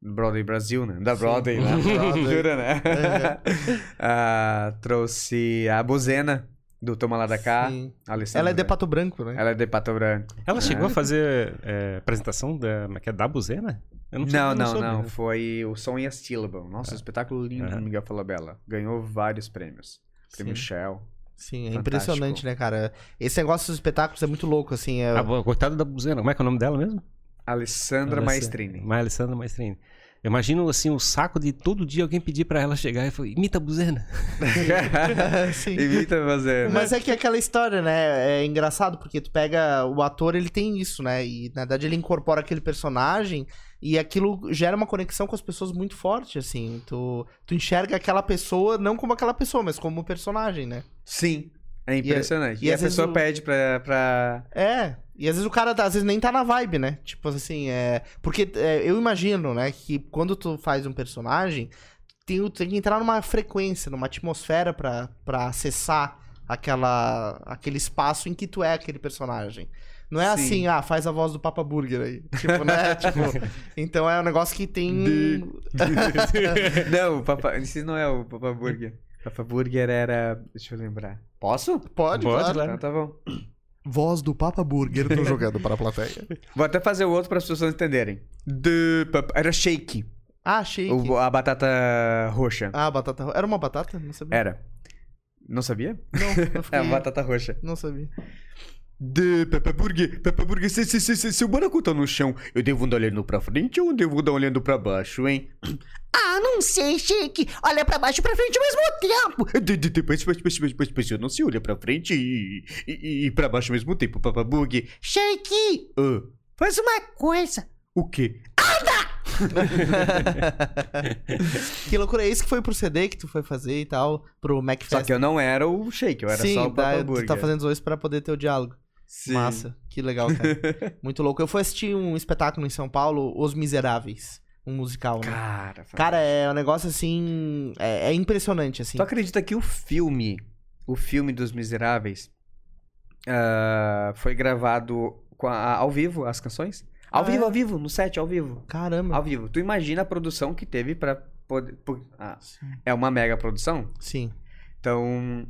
Broadway Brasil, né? Da Sim. Broadway, né? Broadway. *laughs* Jura, né? Uhum. *laughs* Ah, trouxe a Bozena do Toma Lá da Cá, Sim. Alessandra. Ela é de Pato Branco, né? Ela é de Pato Branco. Ela chegou a fazer é, apresentação da, como é que é, da Buzena? Eu Não, sei- não, soube, não, né? Foi o Som e a Sílaba. Nossa, espetáculo lindo do. Miguel Falabella. Ganhou vários prêmios. Prêmio Sim. Shell. Sim, é Fantástico. impressionante, né, cara? Esse negócio dos espetáculos é muito louco, assim. É... A bo- coitada da Buzena. Como é que é o nome dela mesmo? Alessandra Alessa- Maestrini. Ma- Alessandra Maestrini. Eu imagino, assim, o saco de todo dia alguém pedir pra ela chegar e falar, imita a Buzena. *laughs* Sim. Imita você, né? Mas é que é aquela história, né? É engraçado, porque tu pega. O ator, ele tem isso, né? E na verdade ele incorpora aquele personagem e aquilo gera uma conexão com as pessoas muito forte, assim. Tu, tu enxerga aquela pessoa não como aquela pessoa, mas como personagem, né? Sim. É impressionante. e E, a às vezes pessoa o- pede pra, pra. É. E às vezes o cara, às vezes, nem tá na vibe, né? Tipo assim, é. Porque é, eu imagino, né, que quando tu faz um personagem, tem, tem que entrar numa frequência, numa atmosfera pra, pra acessar aquela, aquele espaço em que tu é aquele personagem. Não é Sim. assim, ah, faz a voz do Papa Burger aí. Tipo, né? *laughs* tipo, então é um negócio que tem. De- *laughs* não, o Papa. Esse não é o Papa Burger. Papa Burger era. Deixa eu lembrar. Posso? Pode, Pode, claro. Então tá bom. Voz do Papa Burger, tô jogando para a plateia. *laughs* Vou até fazer o outro para as pessoas entenderem. Era shake. Ah, shake. O- a batata roxa. Ah, batata. ro- Era uma batata? Não sabia. Era. Não sabia? Não, *laughs* É fiquei... a batata roxa. Não sabia. De Peppa Burger. Peppa Burger, se, se, se, se, se o buraco tá no chão, eu devo andar olhando pra frente ou eu devo andar olhando pra baixo, hein? *clears throat* Ah, não sei, Shake. Olha pra baixo e pra frente ao mesmo tempo. De- de- Depois, depois, depois, depois, depois, eu não se olha pra frente e, e, e pra baixo ao mesmo tempo, Peppa Burger. Shake, Ah, faz uma coisa. o quê? *laughs* que loucura, é esse que foi pro CD que tu foi fazer e tal, pro Só MacFest. que eu não era o shake, eu era Sim, só o tá, Peppa tu Burger. tá fazendo os dois pra poder ter o diálogo. Sim. Massa, que legal, cara. *laughs* Muito louco. Eu fui assistir um espetáculo em São Paulo, Os Miseráveis, um musical, né? Cara, Cara, é um negócio assim, é, é impressionante, assim. Tu acredita que o filme, o filme dos Miseráveis, ah, foi gravado a- ao vivo, as canções? Ao Ah, vivo, é? ao vivo, no set, ao vivo. Caramba. Ao vivo. Tu imagina a produção que teve pra poder... por- ah, é uma mega produção? Sim. Então,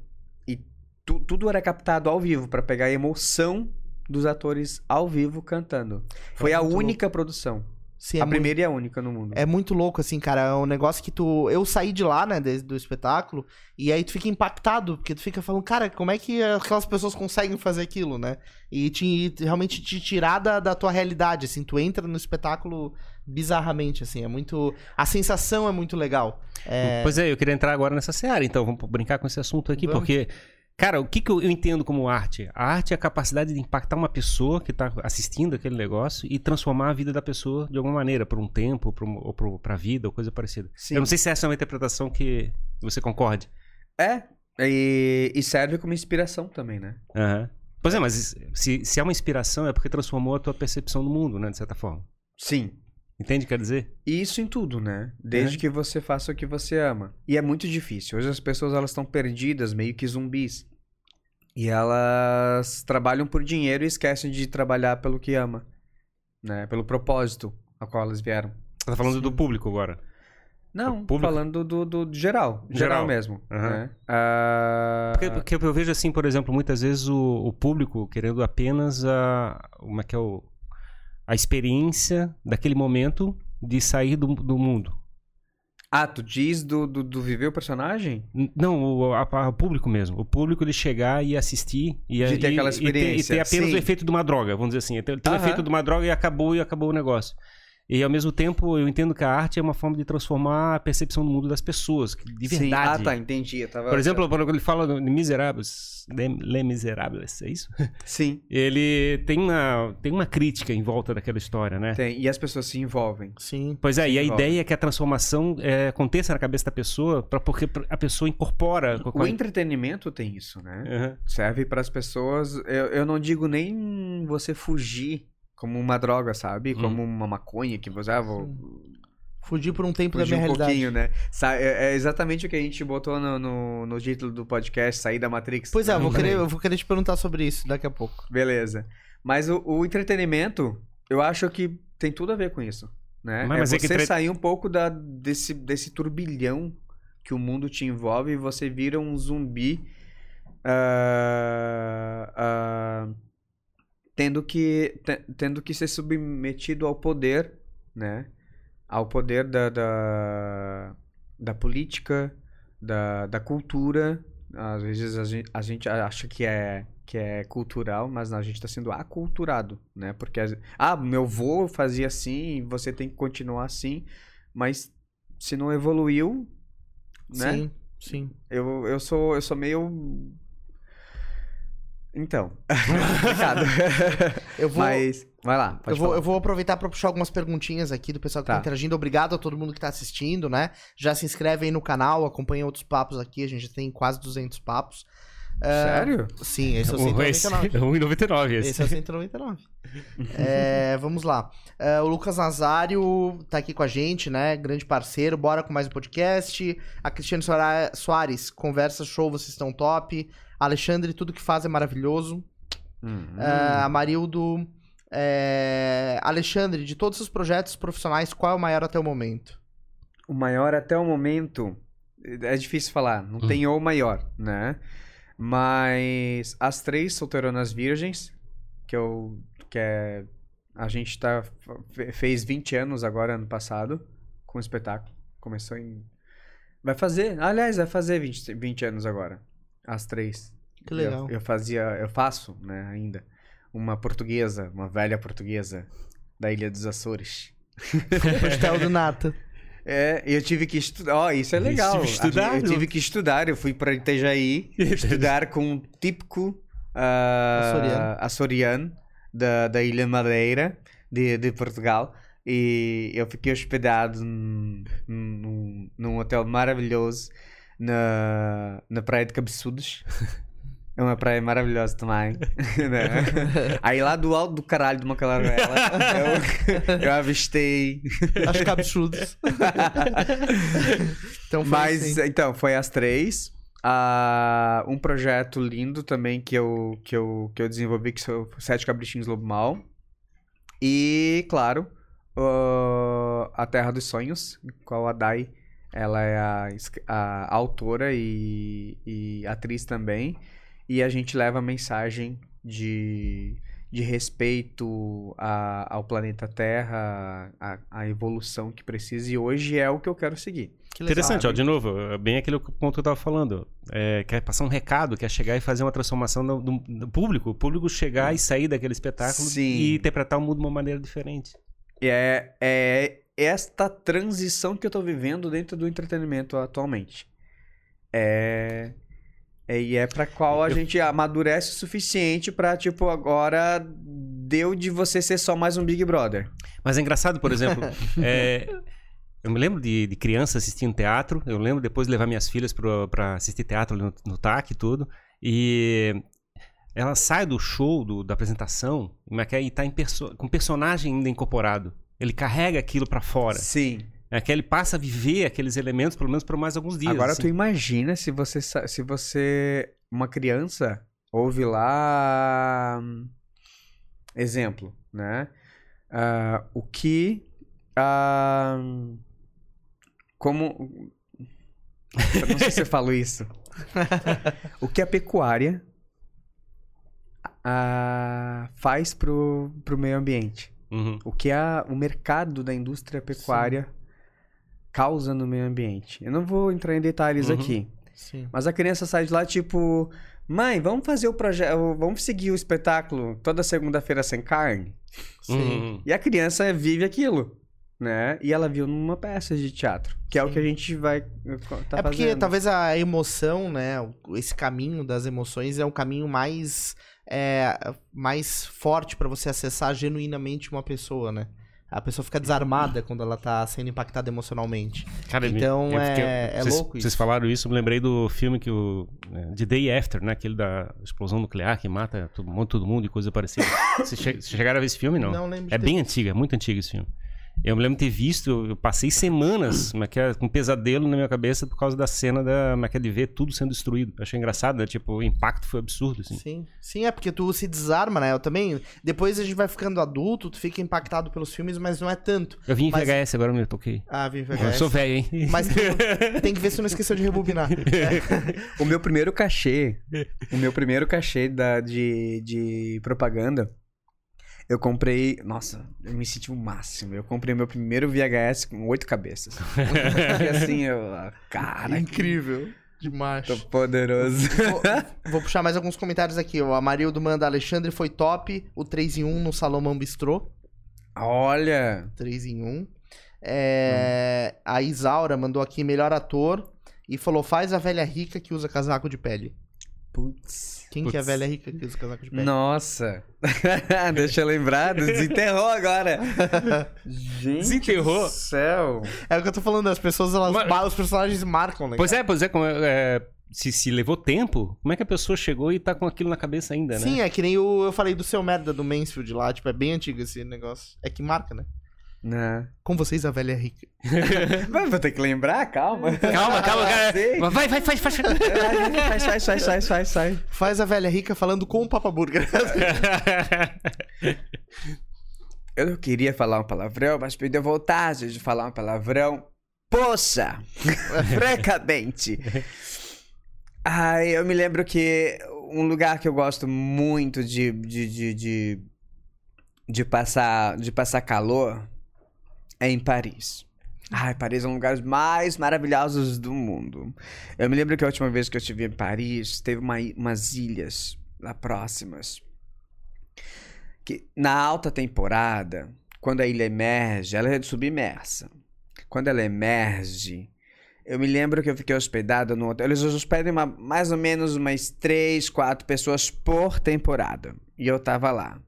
tu- tudo era captado ao vivo pra pegar a emoção dos atores ao vivo cantando. Foi É a muito única produção. Sim, é a muito- primeira e a única no mundo. É muito louco, assim, cara. É um negócio que tu. Eu saí de lá, né, desde do espetáculo, e aí tu fica impactado, porque tu fica falando, cara, como é que aquelas pessoas conseguem fazer aquilo, né? E te, realmente te tirar da, da tua realidade, assim, tu entra no espetáculo bizarramente, assim, é muito. A sensação é muito legal. É, Pois é, eu queria entrar agora nessa seara, então vamos brincar com esse assunto aqui, Vamos. porque, cara, o que, que eu, entendo como arte? A arte é a capacidade de impactar uma pessoa que está assistindo aquele negócio e transformar a vida da pessoa de alguma maneira, por um tempo, ou pro- pra vida, ou coisa parecida. Sim. Eu não sei se essa é uma interpretação que você concorde. É. E, e serve como inspiração também, né? Aham. Pois é, mas se, se é uma inspiração é porque transformou a tua percepção do mundo, né, de certa forma. Sim. Entende o que quer dizer? E isso em tudo, né? Desde É. que você faça o que você ama. E é muito difícil. Hoje as pessoas elas estão perdidas, meio que zumbis. E elas trabalham por dinheiro e esquecem de trabalhar pelo que ama, né? Pelo propósito ao qual elas vieram. Você tá falando do público agora. Não, falando do, do, do geral, geral, Geral. mesmo, Aham. né? Ah, Porque, porque eu vejo assim, por exemplo, muitas vezes o, o público querendo apenas a, como é que é o, a experiência daquele momento de sair do, do mundo. Ah, tu diz do, do, do viver o personagem? N- Não, o, a- a- o público mesmo. O público ele chegar e assistir e, De ter e- aquela e ter, e ter experiência, apenas sim. o efeito de uma droga, vamos dizer assim. Ter, o Aham. efeito de uma droga e acabou e acabou o negócio. E ao mesmo tempo eu entendo que a arte é uma forma de transformar a percepção do mundo das pessoas, de Sim. verdade. Ah, tá, entendi. Eu tava... Por exemplo, quando ele fala de Miseráveis, Les Les Miserables, é isso? *laughs* Sim, Ele tem uma, tem uma crítica em volta daquela história, né? tem. E as pessoas se envolvem. Sim. Pois é, e a envolve. ideia é que a transformação é, aconteça na cabeça da pessoa, pra, porque a pessoa incorpora. O entretenimento tem isso, né? Aham. Serve para as pessoas. Eu, eu não digo nem você fugir como uma droga, sabe? Hum. Como uma maconha que você. Ah, vou Fugir por um tempo fugir da um minha realidade. pouquinho, né? Sa- É, é exatamente o que a gente botou no, no, no título do podcast, Sair da Matrix. Pois é, eu vou, querer, eu vou querer te perguntar sobre isso daqui a pouco. Beleza. Mas o, o entretenimento, eu acho que tem tudo a ver com isso. Né? Mas- é mas é que você entre- sair um pouco da, desse, desse turbilhão que o mundo te envolve e você vira um zumbi ah, ah, tendo, que, te- tendo que ser submetido ao poder, né? Ao poder da, da, da política, da, da cultura. Às vezes a gente, a gente acha que é, que é cultural, mas a gente está sendo aculturado, né? Porque, ah, meu avô fazia assim, você tem que continuar assim, mas se não evoluiu, né? Sim, sim. Eu, eu, sou, eu sou meio. Então. *laughs* complicado. *laughs* Eu vou, Mas. Vai lá. eu vou, falar. eu vou aproveitar pra puxar algumas perguntinhas aqui do pessoal que tá. Tá. interagindo. Obrigado a todo mundo que tá assistindo, né? Já se inscreve aí no canal, acompanha outros papos aqui. A gente já tem quase 200 papos. É, Sério? Sim, esse é o O- esse 199. é o 1,99 esse. Esse é o 199. É, vamos lá. É, o Lucas Nazário tá aqui com a gente, né? Grande parceiro. Bora com mais um podcast. A Cristiane Soares, conversa show, vocês estão top. Alexandre, tudo que faz é maravilhoso. Hum. É, a Marildo. é, Alexandre, de todos os projetos profissionais, qual é o maior até o momento? O maior até o momento. É difícil falar. Não Hum. tem o maior, né? Mas as três solteironas virgens, que eu. que é. A gente tá. fe- fez 20 anos agora, ano passado, com o espetáculo. Começou em. Vai fazer. Aliás, vai fazer 20, 20 anos agora. As três. Que legal. Eu, eu fazia. Eu faço, né, ainda. Uma portuguesa, uma velha portuguesa da Ilha dos Açores. *laughs* Pastel do Nata. É, eu tive que estudar. Ó, isso é legal. estudar, eu tive que estudar. Eu fui para Itajaí *laughs* estudar com um típico ah, Açoriano. açoriano da, da Ilha Madeira, de, de Portugal. E eu fiquei hospedado num, num, num hotel maravilhoso na, na Praia de Cabeçudos. É uma praia maravilhosa também. *laughs* né? Aí lá do alto do caralho de uma calavela, eu, eu avistei As cabeçudos. *laughs* então foi Mas, assim. então, foi as três. Ah, um projeto lindo também que eu, que eu, que eu desenvolvi, que são Sete Cabrichinhos Lobo Mal. E, claro, ah, A Terra dos Sonhos, qual a Dai, ela é a, a autora e, e atriz também. E a gente leva a mensagem de de respeito a- ao planeta Terra, a, a evolução que precisa, e hoje é o que eu quero seguir. Que. Interessante, ó, de novo, é bem aquele ponto que eu tava falando. É, quer passar um recado, quer chegar e fazer uma transformação no, no- no público. O público chegar e sair daquele espetáculo Sim. e interpretar o mundo de uma maneira diferente. E é, é esta transição que eu tô vivendo dentro do entretenimento atualmente. É. é e é pra qual a Eu- gente amadurece o suficiente pra, tipo, agora deu de você ser só mais um Big Brother. Mas é engraçado, por exemplo, *laughs* é, eu me lembro de, de criança assistindo teatro. Eu lembro depois de levar minhas filhas pra assistir teatro no, no TAC e tudo. E ela sai do show, do- da apresentação, mas que aí tá em perso com personagem ainda incorporado. Ele carrega aquilo pra fora. Sim. É que ele passa a viver aqueles elementos, pelo menos por mais alguns dias. Agora assim. tu imagina se você, se você, uma criança, ouve lá, exemplo, né? Ah, o que, ah, como, eu não sei se eu falo isso. *laughs* o que a pecuária ah, faz pro, pro meio ambiente. Uhum. O que a, o mercado da indústria pecuária causa no meio ambiente. Eu não vou entrar em detalhes Uhum. aqui. Sim. Mas a criança sai de lá tipo, mãe, vamos fazer o projeto, vamos seguir o espetáculo toda segunda-feira sem carne. Sim. Uhum. E a criança vive aquilo, né? E ela viu numa peça de teatro, que é o Sim. que a gente vai tá é porque fazendo. talvez a emoção, né? o- Esse caminho das emoções é o caminho mais, é, mais forte pra você acessar genuinamente uma pessoa, né? A pessoa fica desarmada quando ela tá sendo impactada emocionalmente. Cara, Então, eu é- é vocês, louco isso. Vocês falaram isso, eu me lembrei do filme que o. é, The Day After, né? Aquele da explosão nuclear que mata todo mundo, todo mundo e coisa parecida. *laughs* Vocês che- chegaram a ver esse filme? Não. Não lembro É bem antigo, é muito antigo esse filme. Eu me lembro de ter visto, eu passei semanas mas que é, com um pesadelo na minha cabeça por causa da cena da, é de ver tudo sendo destruído. Eu achei engraçado, né? Tipo, o impacto foi absurdo, assim. Sim, sim, é porque tu se desarma, né? Eu também. Depois a gente vai ficando adulto, tu fica impactado pelos filmes, mas não é tanto. Eu vim em Mas- VHS, agora eu me toquei. Ah, vi Eu VHS. sou velho, hein? Mas tem, *laughs* tem que ver se tu não esqueceu de rebobinar. *laughs* O meu primeiro cachê, o meu primeiro cachê da, de, de propaganda, eu comprei. Nossa, eu me senti o máximo. Eu comprei meu primeiro VHS com oito cabeças. *laughs* e assim, eu. ah, Cara, Incrível. Demais. tô poderoso. Vou, vou puxar mais alguns comentários aqui. O Amarildo manda Alexandre foi top. O 3 em 1 no Salomão Bistrô. Olha. 3 em 1. É, A Isaura mandou aqui melhor ator. E falou: faz a velha rica que usa casaco de pele. Putz. Quem que é a velha rica que usa casaco de pele? Nossa. *laughs* Deixa eu lembrar, desenterrou agora. *laughs* Gente Desenterrou? do céu. É o que eu tô falando, as pessoas, elas, Mas- os personagens marcam, né? Pois é, pois é, como é, é, se, se levou tempo, como é que a pessoa chegou e tá com aquilo na cabeça ainda, né? Sim, é que nem o, eu falei do seu merda do Mansfield lá, tipo, é bem antigo esse negócio. É que marca, né? Não. Com vocês, a velha rica. *laughs* Mas vou ter que lembrar, calma. Calma, calma, cara. Sei. Vai, vai, faz, faz. Faz, faz, faz, faz, faz, faz, faz. Faz a velha rica falando com o Papa Burger. *laughs* Eu não queria falar um palavrão, mas me deu vontade de falar um palavrão. Poxa! *laughs* Francamente. Ai, eu me lembro que um lugar que eu gosto muito de, de, de, de, de passar, de passar calor é em Paris. Ai, Paris é um dos lugares mais maravilhosos do mundo. Eu me lembro que a última vez que eu estive em Paris, teve uma umas ilhas lá próximas. Que na alta temporada, quando a ilha emerge, ela é submersa. Quando ela emerge, eu me lembro que eu fiquei hospedado no hotel. Eles hospedam uma- mais ou menos umas três, quatro pessoas por temporada. E eu tava lá.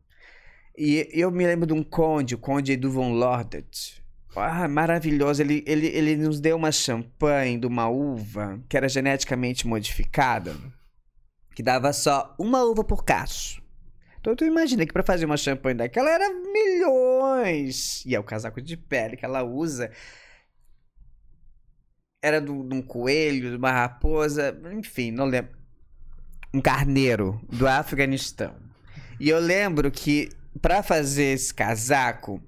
E eu me lembro de um conde, o conde do Von Lordet. Ah, maravilhoso. Ele, ele, ele nos deu uma champanhe de uma uva que era geneticamente modificada, que dava só uma uva por cacho. Então tu imagina que pra fazer uma champanhe daquela era milhões. E é o casaco de pele que ela usa. Era de um coelho, de uma raposa, enfim, não lembro. Um carneiro do Afeganistão. E eu lembro que pra fazer esse casaco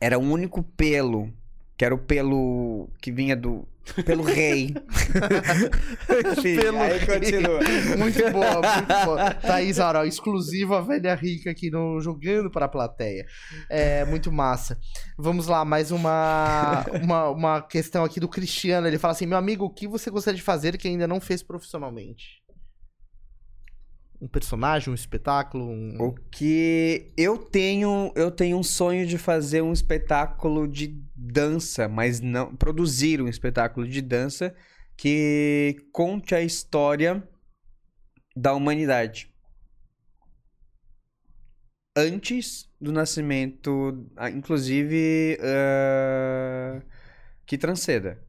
era o único pelo que era o pelo que vinha do pelo rei. *laughs* Enfim, Pelo aí rei. continua. Muito boa, muito boa. *laughs* Thaís Aral, exclusiva velha rica aqui no Jogando para a Plateia. É muito massa. Vamos lá, mais uma, uma, uma questão aqui do Cristiano. Ele fala assim: meu amigo, o que você gostaria de fazer que ainda não fez profissionalmente? Um personagem, um espetáculo? Um... O que eu tenho, eu tenho um sonho de fazer um espetáculo de dança, mas não produzir um espetáculo de dança que conte a história da humanidade antes do nascimento, ah, inclusive ah, que transceda.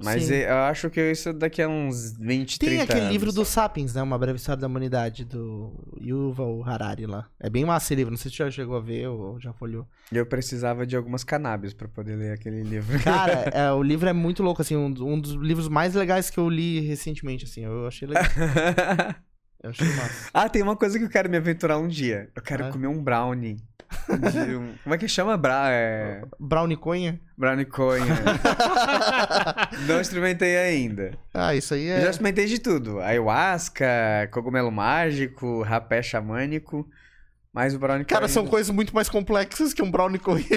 Mas Sim. eu acho que isso daqui a uns 20, Tem 30 aquele anos. livro do Sapiens, né? Uma breve história da humanidade, do Yuval Harari lá. É bem massa esse livro. Não sei se você já chegou a ver ou já folhou. Eu precisava de algumas cannabis pra poder ler aquele livro. *laughs* Cara, é, o livro é muito louco, assim. Um, um dos livros mais legais que eu li recentemente, assim. Eu achei legal. *laughs* Eu achei massa. ah, tem uma coisa que eu quero me aventurar um dia. Eu quero Ah. comer um brownie. De um- Como é que chama? Bra... É... Brownie Conha? Brownie conha. *laughs* Não experimentei ainda. Ah, isso aí Eu já é... experimentei de tudo. Ayahuasca, cogumelo mágico, rapé xamânico. Mas o brownie Cara, são coisas muito mais complexas que um Brownie Conha. *laughs*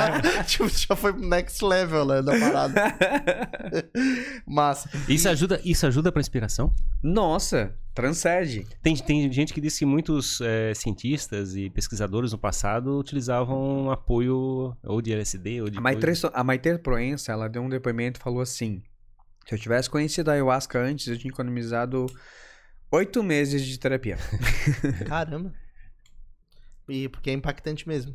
*laughs* tipo, já foi pro next level, né, da parada. *laughs* Massa. Isso ajuda, isso ajuda pra inspiração? Nossa, transcende. Tem, tem gente que diz que muitos eh, cientistas e pesquisadores no passado utilizavam apoio ou de LSD ou de A coisa- Maite, a Maite Proença, ela deu um depoimento e falou assim: se eu tivesse conhecido a ayahuasca antes, eu tinha economizado oito meses de terapia. Caramba. E porque é impactante mesmo.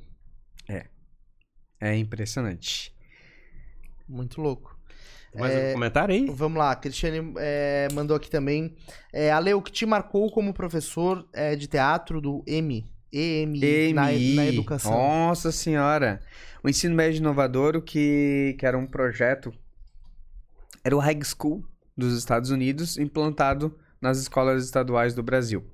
É impressionante. Muito louco. Mais É, um comentário aí? Vamos lá, a Cristiane é, mandou aqui também. É, Ale, o que te marcou como professor é, de teatro do EMI? EMI, na, na educação. Nossa senhora. O ensino médio inovador, o que, que era um projeto, era o High School dos Estados Unidos, implantado nas escolas estaduais do Brasil.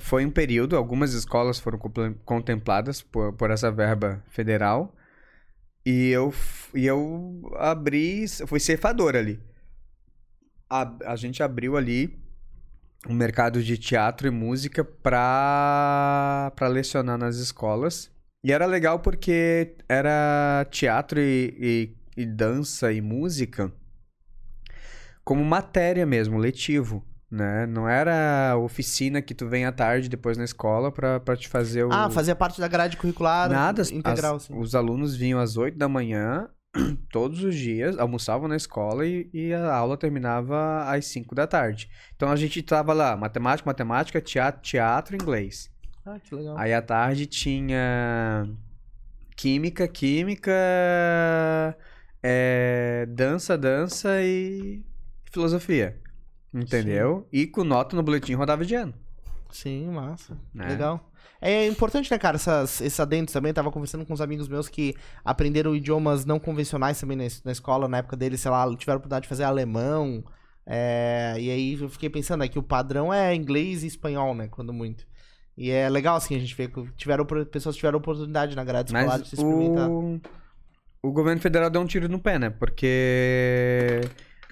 Foi um período, algumas escolas foram contempladas por, por essa verba federal, e eu, e eu abri, fui ceifador ali. A, a gente abriu ali um mercado de teatro e música pra, pra lecionar nas escolas. E era legal porque era teatro e, e, e dança e música como matéria mesmo, letivo, né? Não era oficina que tu vem à tarde depois na escola pra, pra te fazer o... Ah, fazia parte da grade curricular Nada, integral, as- assim. os alunos vinham às 8 da manhã, *clears throat* todos os dias, almoçavam na escola e, e a aula terminava às 5 da tarde. Então a gente tava lá, matemática, matemática, teatro, teatro e inglês. Ah, que legal. Aí à tarde tinha química, química, é, dança, dança e filosofia. Entendeu? E com nota no boletim rodava de ano. Sim, massa. Né? Legal. É importante, né, cara, essas, esses adendos também. Tava conversando com uns amigos meus que aprenderam idiomas não convencionais também na, na escola, na época deles, sei lá, tiveram a oportunidade de fazer alemão. é, e aí eu fiquei pensando, é que o padrão é inglês e espanhol, né, quando muito. E é legal, assim, a gente ver que tiveram, pessoas tiveram oportunidade na grade escolar de se Mas experimentar. o, o governo federal deu um tiro no pé, né? Porque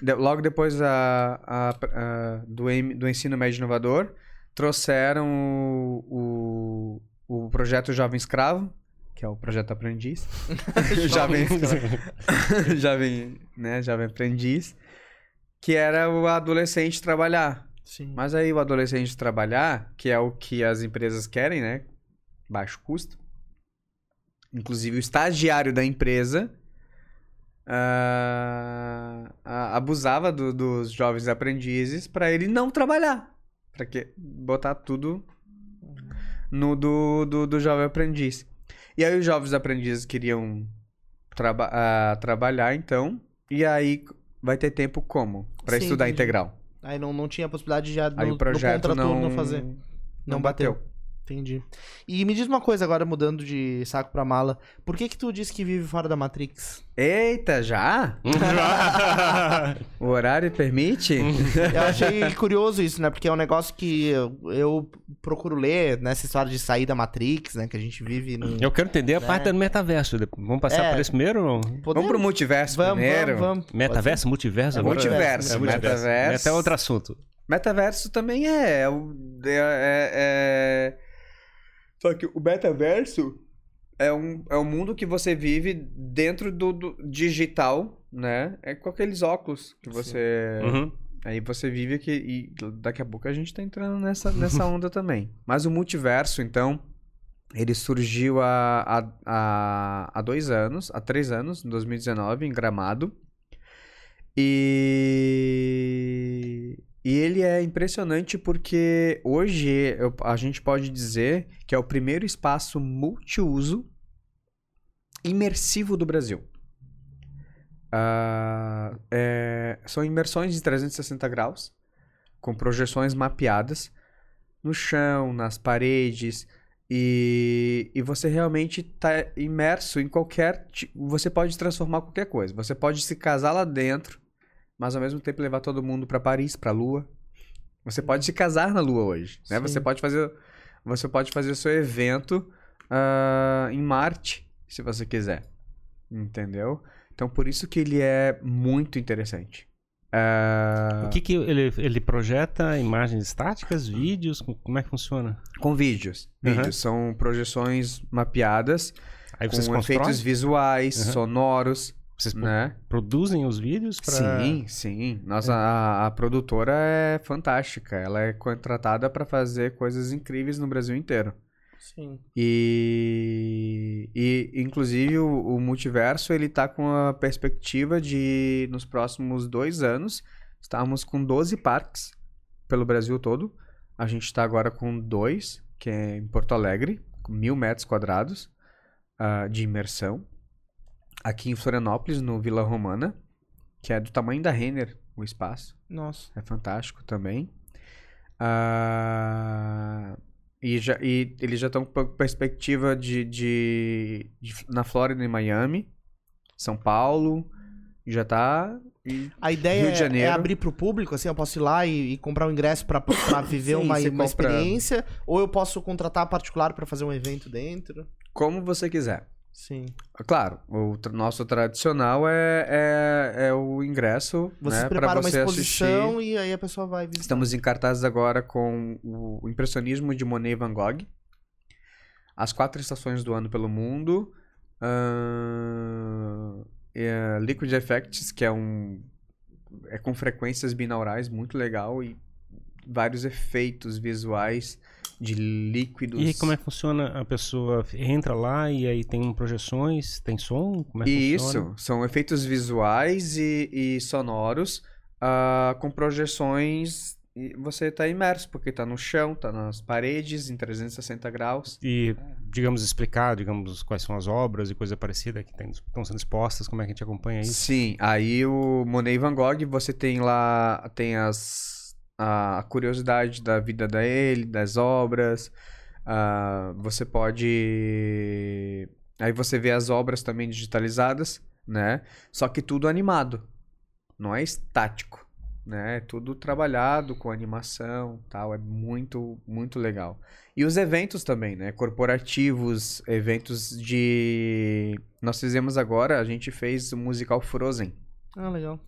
logo depois a, a- a- do, em- do ensino médio inovador, trouxeram o, o, o projeto Jovem Escravo, que é o projeto Aprendiz. *laughs* Jovem, *laughs* jovem, né? Jovem Aprendiz. Que era o adolescente trabalhar. Sim. Mas aí o adolescente trabalhar, que é o que as empresas querem, né? Baixo custo. Inclusive o estagiário da empresa ah, abusava do- dos jovens aprendizes para ele não trabalhar. Para que botar tudo no do, do, do jovem aprendiz. E aí os jovens aprendizes queriam traba ah, trabalhar, então. E aí vai ter tempo como? Para estudar entendi. integral. Aí não, não tinha possibilidade de já no, Aí o projeto no contraturno não, fazer. não, Não bateu. bateu. Entendi. E me diz uma coisa agora, mudando de saco pra mala. Por que que tu disse que vive fora da Matrix? Eita, já? *laughs* O horário permite? Eu achei curioso isso, né? Porque é um negócio que eu, eu procuro ler nessa história de sair da Matrix, né? Que a gente vive num... Eu quero entender a parte do metaverso. Vamos passar É. por esse primeiro ou? Vamos pro multiverso Vamos, primeiro? vamos, vamos. Metaverso, multiverso? É agora? multiverso, É multiverso. metaverso. Meta é outro assunto. Metaverso também é. é é- é- é- Só que o metaverso é um, é um mundo que você vive dentro do, do digital, né? É com aqueles óculos que você. Uhum. Aí você vive aqui e daqui a pouco a gente tá entrando nessa, nessa *laughs* onda também. Mas o multiverso, então, ele surgiu há, há, há, há dois anos, há três anos, em 2019, em Gramado. E, e ele é impressionante porque hoje eu- a gente pode dizer que é o primeiro espaço multiuso imersivo do Brasil. Ah, é, são imersões de 360 graus, com projeções mapeadas no chão, nas paredes, e, e você realmente está imerso em qualquer. Você pode transformar qualquer coisa. Você pode se casar lá dentro, mas ao mesmo tempo levar todo mundo para Paris, para a Lua. Você pode se casar na Lua hoje, né? Sim. Você pode fazer, você pode fazer o seu evento ah, em Marte, se você quiser, entendeu? Então por isso que ele é muito interessante. Ah, O que que ele, ele projeta? Imagens estáticas, vídeos? Com- Como é que funciona? Com vídeos. Vídeos são projeções mapeadas Aí com constroem? efeitos visuais, Aham. sonoros, Vocês né? produzem os vídeos pra... Sim, sim. Nossa, a, a produtora é fantástica. Ela é contratada para fazer coisas incríveis no Brasil inteiro. Sim. E, e inclusive o, o multiverso ele tá com a perspectiva de nos próximos dois anos estarmos com 12 parques pelo Brasil todo. A gente está agora com dois, que é em Porto Alegre, com mil metros quadrados ah, de imersão. Aqui em Florianópolis, no Vila Romana, que é do tamanho da Renner, o espaço. Nossa. É fantástico também. Ah, e, já, e eles já estão com perspectiva de, de, de- na Flórida e Miami, São Paulo, já tá. A ideia é- é, abrir pro público, assim, eu posso ir lá e, e comprar um ingresso pra *coughs* viver Sim, uma, uma compra- experiência, ou eu posso contratar particular pra fazer um evento dentro. como você quiser. Sim. Claro, o tra- nosso tradicional é, é, é o ingresso Você né, para prepara uma você exposição assistir. e aí a pessoa vai visitar. Estamos em cartaz agora com o impressionismo de Monet e Van Gogh. As quatro estações do ano pelo mundo. ahn, é, Liquid Effects, que é um. É com frequências binaurais, muito legal. E vários efeitos visuais de líquidos. E como é que funciona? A pessoa entra lá e aí tem projeções, tem som? Como é que funciona? Isso, são efeitos visuais e, e sonoros ah, com projeções. E você está imerso, porque está no chão, está nas paredes, em 360 graus. E, digamos, explicar, digamos, quais são as obras e coisa parecida que tem- estão sendo expostas, como é que a gente acompanha isso? Sim, aí o Monet Van Gogh, você tem lá, tem as, a curiosidade da vida dele, das obras, ah, você pode... Aí você vê as obras também digitalizadas, né? Só que tudo animado, não é estático, né? É tudo trabalhado com animação tal, é muito, muito legal. E os eventos também, né? Corporativos, eventos de... Nós fizemos agora, a gente fez o musical Frozen, Ah, legal.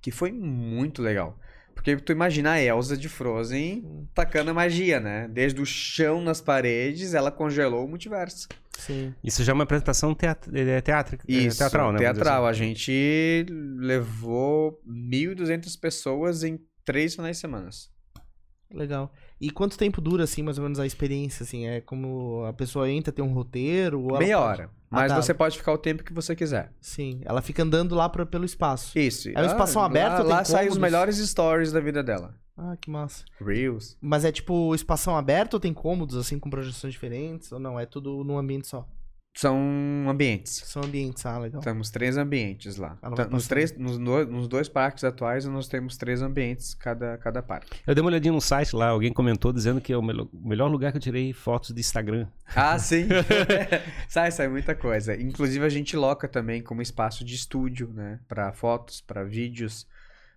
que foi muito legal. Porque tu imagina a Elsa de Frozen tacando a magia, né? Desde o chão nas paredes, ela congelou o multiverso. Sim. Isso já é uma apresentação teat é teátrica, é Isso, teatral, né? Teatral. A assim. gente levou 1.200 pessoas em três finais de semana. Legal. E quanto tempo dura, assim, mais ou menos, a experiência, assim? É como a pessoa entra, tem um roteiro? Meia pode- hora. Mas tá. você pode ficar o tempo que você quiser. Sim. Ela fica andando lá pra- pelo espaço. Isso. É um espação lá- aberto, Lá, tem saem os melhores stories da vida dela. Ah, que massa. Reels. Mas é tipo espação aberto ou tem cômodos, assim, com projeções diferentes? Ou não? É tudo num ambiente só? São ambientes. São ambientes, ah, legal. Temos três ambientes lá. Tá- Nos, três, nos, no- nos dois parques atuais, nós temos três ambientes cada, cada parque. Eu dei uma olhadinha no site lá, alguém comentou dizendo que é o melhor, o melhor lugar que eu tirei fotos de Instagram. Ah, *laughs* sim. *laughs* sai, sai muita coisa. Inclusive, a gente loca também como espaço de estúdio, né? Para fotos, para vídeos,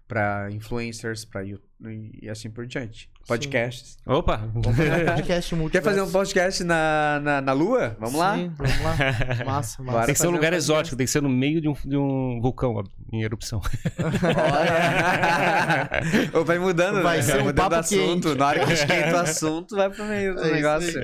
para influencers, para e assim por diante. Podcasts. Opa! Vamos fazer um podcast. Quer fazer um podcast na, na, na Lua? Vamos lá? Sim, vamos lá. *laughs* Massa, massa. Tem que ser um lugar um exótico, tem que ser no meio de um, de um vulcão em erupção. Olha. Ou *laughs* vai mudando, Vai né? ser um mudando papo o assunto. quente. Na hora que esquenta o assunto, vai pro meio do É isso negócio.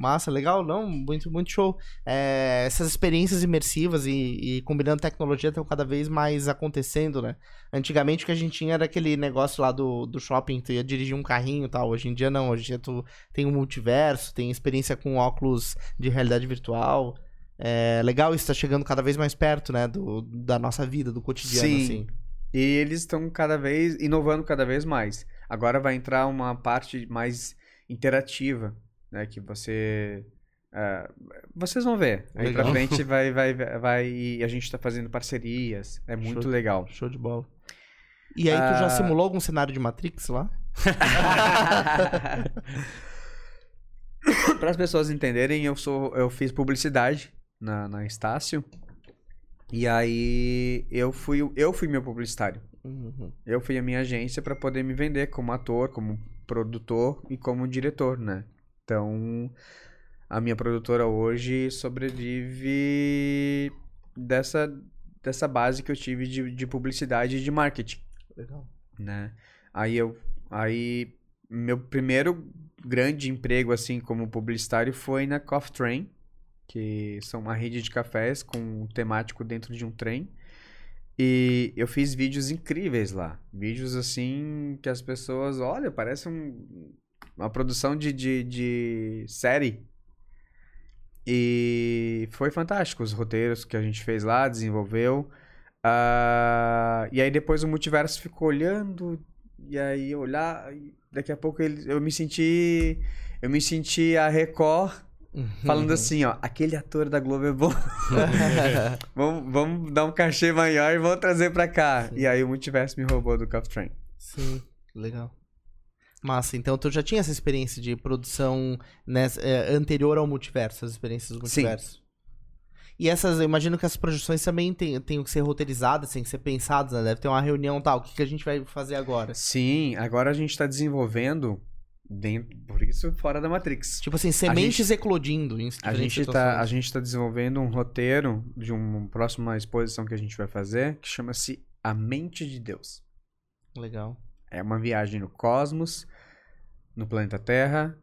Massa, legal, não, muito, muito show. É, essas experiências imersivas e, e combinando tecnologia estão cada vez mais acontecendo, né? Antigamente o que a gente tinha era aquele negócio lá do, do shopping, tu ia dirigir um carrinho e tal. Hoje em dia não, hoje em dia tu tem um multiverso, tem experiência com óculos de realidade virtual. É legal isso tá chegando cada vez mais perto, né? Do, da nossa vida, do cotidiano, Sim. assim. E eles estão cada vez inovando cada vez mais. Agora vai entrar uma parte mais interativa, né? Que você. ah, vocês vão ver. Aí Legal. pra frente vai, *laughs* vai, vai. E a gente tá fazendo parcerias. É muito Show. legal. Show de bola. E aí, tu já Ah. simulou algum cenário de Matrix lá? *laughs* Para as pessoas entenderem, eu sou eu fiz publicidade na, na Estácio. E aí eu fui eu fui meu publicitário. Uhum. Eu fui a minha agência para poder me vender como ator, como produtor e como diretor, né? Então, a minha produtora hoje sobrevive dessa dessa base que eu tive de, de publicidade e de marketing Legal. né? Aí eu, aí meu primeiro grande emprego assim como publicitário foi na Coffee Train, que são uma rede de cafés com um temático dentro de um trem. E eu fiz vídeos incríveis lá, vídeos assim que as pessoas, olha, parece um- uma produção de, de, de série. E foi fantástico os roteiros que a gente fez lá, desenvolveu. Ah, e aí depois o multiverso ficou olhando, e aí olhar, e daqui a pouco ele, eu me senti. Eu me senti a Record falando assim, ó, aquele ator da Globo é bom. *laughs* vamos, vamos dar um cachê maior e vamos trazer pra cá. E aí o multiverso me roubou do Cuff Train. Sim, legal. Massa, então tu já tinha essa experiência de produção nessa- é, anterior ao multiverso, as experiências do Sim. multiverso. E essas, eu imagino que as projeções também tenham que ser roteirizadas, têm que ser pensadas, né? Deve ter uma reunião tal, o que, que a gente vai fazer agora? Sim, agora a gente tá desenvolvendo dentro, por isso fora da Matrix. Tipo assim, sementes eclodindo em A gente, tá, situações. a gente tá desenvolvendo um roteiro de uma próxima exposição que a gente vai fazer, que chama-se A Mente de Deus. Legal. É uma viagem no cosmos, no planeta Terra,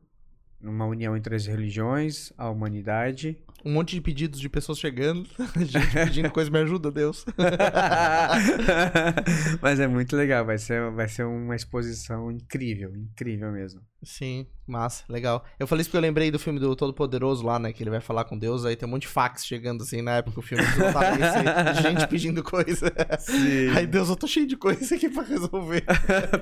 uma união entre as religiões, a humanidade. Um monte de pedidos de pessoas chegando, *laughs* gente pedindo coisa, me ajuda, Deus. *laughs* Mas é muito legal, vai ser, vai ser uma exposição incrível, incrível mesmo. Sim, massa, legal. Eu falei isso porque eu lembrei do filme do Todo Poderoso lá, né? Que ele vai falar com Deus, aí tem um monte de fax chegando assim na época o filme *laughs* gente pedindo coisa. Sim. Aí, Deus, eu tô cheio de coisa aqui pra resolver.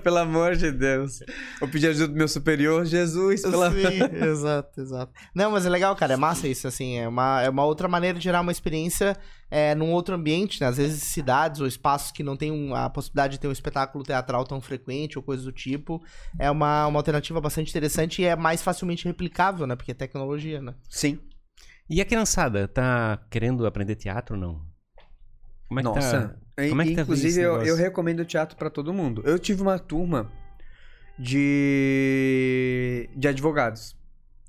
Pelo amor de Deus. Eu pedi ajuda do meu superior, Jesus, pela... Sim, exato, exato. Não, mas é legal, cara, é massa isso, assim, é uma, é uma outra maneira de gerar uma experiência é, num outro ambiente, né? Às vezes cidades ou espaços que não tem um- a possibilidade de ter um espetáculo teatral tão frequente ou coisa do tipo, é uma, uma alternativa bastante interessante e é mais facilmente replicável, né? Porque é tecnologia, né? Sim. E a criançada, tá querendo aprender teatro ou não? Como é que Nossa. tá? Como é que tá Inclusive, eu, eu recomendo teatro pra todo mundo. Eu tive uma turma de, de advogados.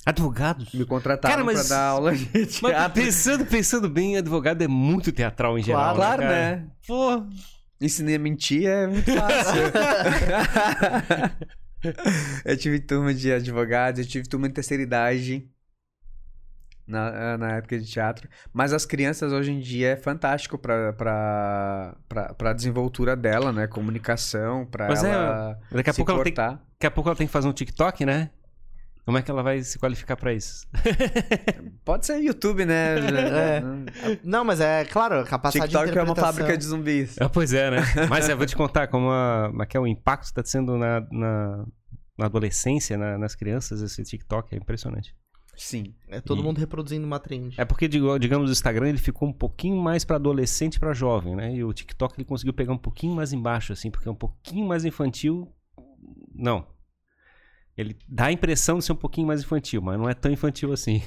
Advogados? Me contrataram Cara, mas- pra dar aula de Mas pensando, pensando bem, advogado é muito teatral em geral. Claro, cara? né? Pô, Ensinei a mentir é muito fácil. *laughs* eu tive turma de advogados, eu tive turma de terceira idade na, na época de teatro. Mas as crianças hoje em dia é fantástico pra, pra, pra, pra desenvoltura dela, né? Comunicação, pra Mas é, ela daqui a, pouco ela tem, daqui a pouco ela tem que fazer um TikTok, né? Como é que ela vai se qualificar pra isso? *laughs* Pode ser YouTube, né? *laughs* É. Não, mas é claro, a capacidade de TikTok é uma fábrica de zumbis. Ah, pois é, né? Mas eu vou te contar como, a, como é que é o impacto que tá sendo na, na, na adolescência, na- nas crianças, esse TikTok é impressionante. Sim. É todo E- mundo reproduzindo uma trend. É porque, digamos, o Instagram ele ficou um pouquinho mais pra adolescente e pra jovem, né? E o TikTok ele conseguiu pegar um pouquinho mais embaixo, assim, porque é um pouquinho mais infantil. Não. Ele dá a impressão de ser um pouquinho mais infantil, mas não é tão infantil assim.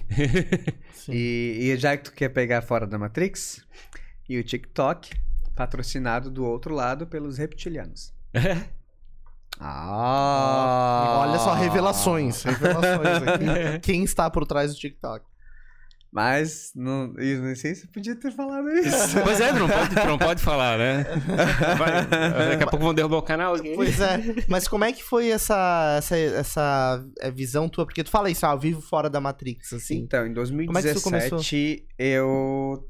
*laughs* Sim. E, e já que tu quer pegar fora da Matrix, e o TikTok, patrocinado do outro lado pelos reptilianos. Ah! Olha só, revelações. Revelações aqui. *laughs* Quem está por trás do TikTok? Mas, não, eu não sei se eu podia ter falado isso. pois é, não pode, não pode falar, né? Vai, daqui a pouco vão derrubar o canal. Pois é. Mas como é que foi essa, essa, essa é, visão tua? Porque tu fala isso, ah, eu vivo fora da Matrix, assim. Então, em Como é? 2017, eu.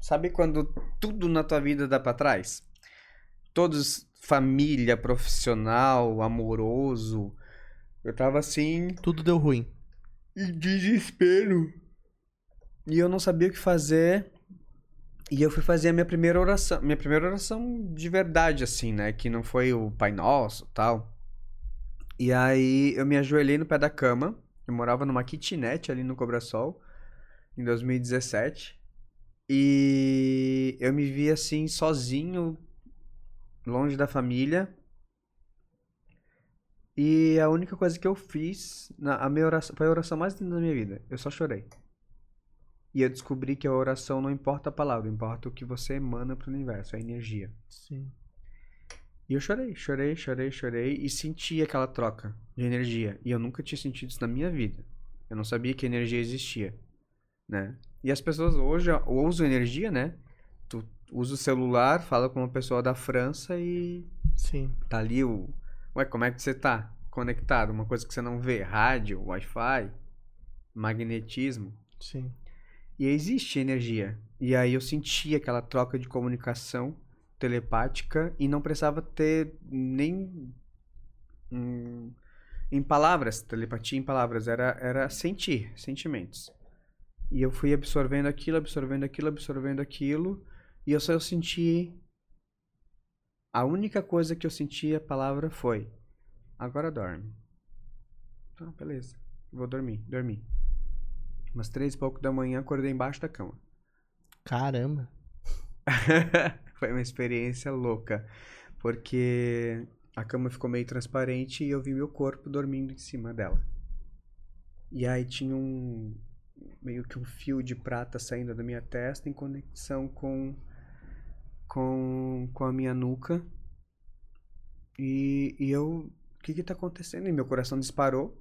Sabe quando tudo na tua vida dá pra trás? Todos, família, profissional, amoroso. Eu tava assim, Tudo deu ruim. em desespero. E eu não sabia o que fazer. E eu fui fazer a minha primeira oração. Minha primeira oração de verdade, assim, né? Que não foi o Pai Nosso tal. E aí eu me ajoelhei no pé da cama. Eu morava numa kitnet ali no Cobrasol. Em 2017. E eu me vi assim, sozinho, longe da família. E a única coisa que eu fiz, na, a minha oração, foi a oração mais linda da minha vida. Eu só chorei. E eu descobri que a oração não importa a palavra, importa o que você emana pro universo, a energia. Sim. E eu chorei, chorei, chorei, chorei e senti aquela troca de energia. E eu nunca tinha sentido isso na minha vida. Eu não sabia que energia existia, né? E as pessoas hoje usam energia, né? Tu usa o celular, fala com uma pessoa da França e Sim. tá ali o. Ué, como é que você tá? Conectado, uma coisa que você não vê, rádio, Wi-Fi, magnetismo. Sim. E existe energia. E aí eu senti aquela troca de comunicação telepática e não precisava ter nem hum, em palavras, telepatia em palavras, era, era sentir, sentimentos. E eu fui absorvendo aquilo, absorvendo aquilo, absorvendo aquilo, e eu só senti a única coisa que eu senti a palavra foi agora dorme. Ah, beleza. Vou dormir, dormi. Umas três e pouco da manhã, acordei embaixo da cama. Caramba. *laughs* Foi uma experiência louca. Porque a cama ficou meio transparente e eu vi meu corpo dormindo em cima dela. E aí tinha um. meio que um fio de prata saindo da minha testa em conexão com. com, com a minha nuca. E, e eu. O que que tá acontecendo? E meu coração disparou.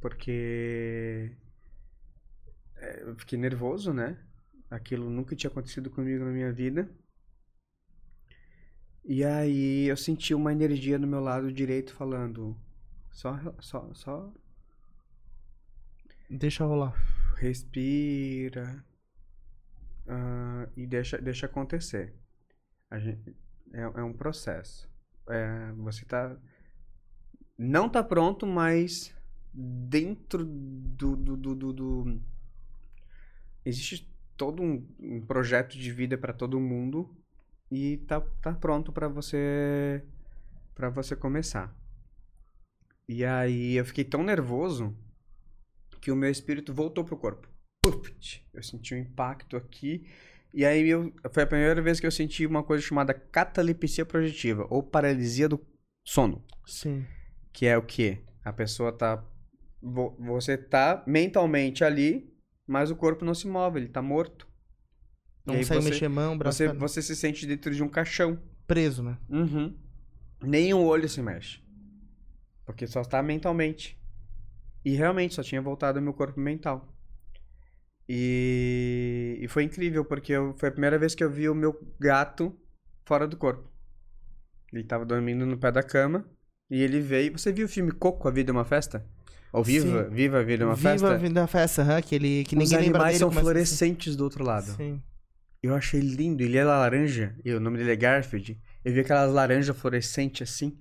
Porque. É, Eu fiquei nervoso, né? Aquilo nunca tinha acontecido comigo na minha vida. E aí eu senti uma energia no meu lado direito falando: só, só, só Deixa rolar. respira ah, e deixa, deixa acontecer. Gente, é, é um processo. É, você tá. Não tá pronto, mas dentro do. do, do, do- do- existe todo um, um projeto de vida para todo mundo e tá, tá pronto para você para você começar. E aí eu fiquei tão nervoso que o meu espírito voltou pro corpo. Eu senti um impacto aqui. E aí eu, foi a primeira vez que eu senti uma coisa chamada catalepsia projetiva, ou paralisia do sono. Sim. Que é o quê? A pessoa tá. vo- Você tá mentalmente ali, mas o corpo não se move, ele tá morto. Não consegue você- mexer mão, braço, Você, você se sente dentro de um caixão. preso, né? Uhum. Nem o olho se mexe. Porque só tá mentalmente. E realmente só tinha voltado ao meu corpo mental. E, e foi incrível, porque eu- foi a primeira vez que eu vi o meu gato fora do corpo. Ele tava dormindo no pé da cama. E ele veio. Você viu o filme Coco, A Vida é uma Festa? Ou Viva, Sim. Viva a Vida é uma Viva Festa? a vida da festa, aham, que, ele, que Os ninguém lembra animais dele. são começa assim. fluorescentes do outro lado. Sim. Eu achei lindo. Ele é laranja. E o nome dele é Garfield. Eu vi aquelas laranjas fluorescentes assim.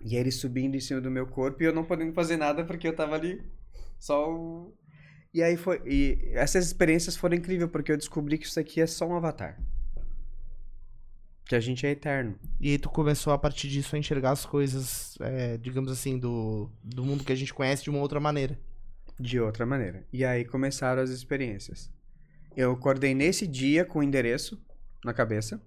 E ele subindo em cima do meu corpo e eu não podendo fazer nada porque eu tava ali só o... E aí foi... E essas experiências foram incríveis porque eu descobri que isso aqui é só um avatar. Que a gente é eterno. E aí tu começou a partir disso a enxergar as coisas, é, digamos assim, do, do mundo que a gente conhece de uma outra maneira. de outra maneira. E aí começaram as experiências. Eu acordei nesse dia com o endereço na cabeça.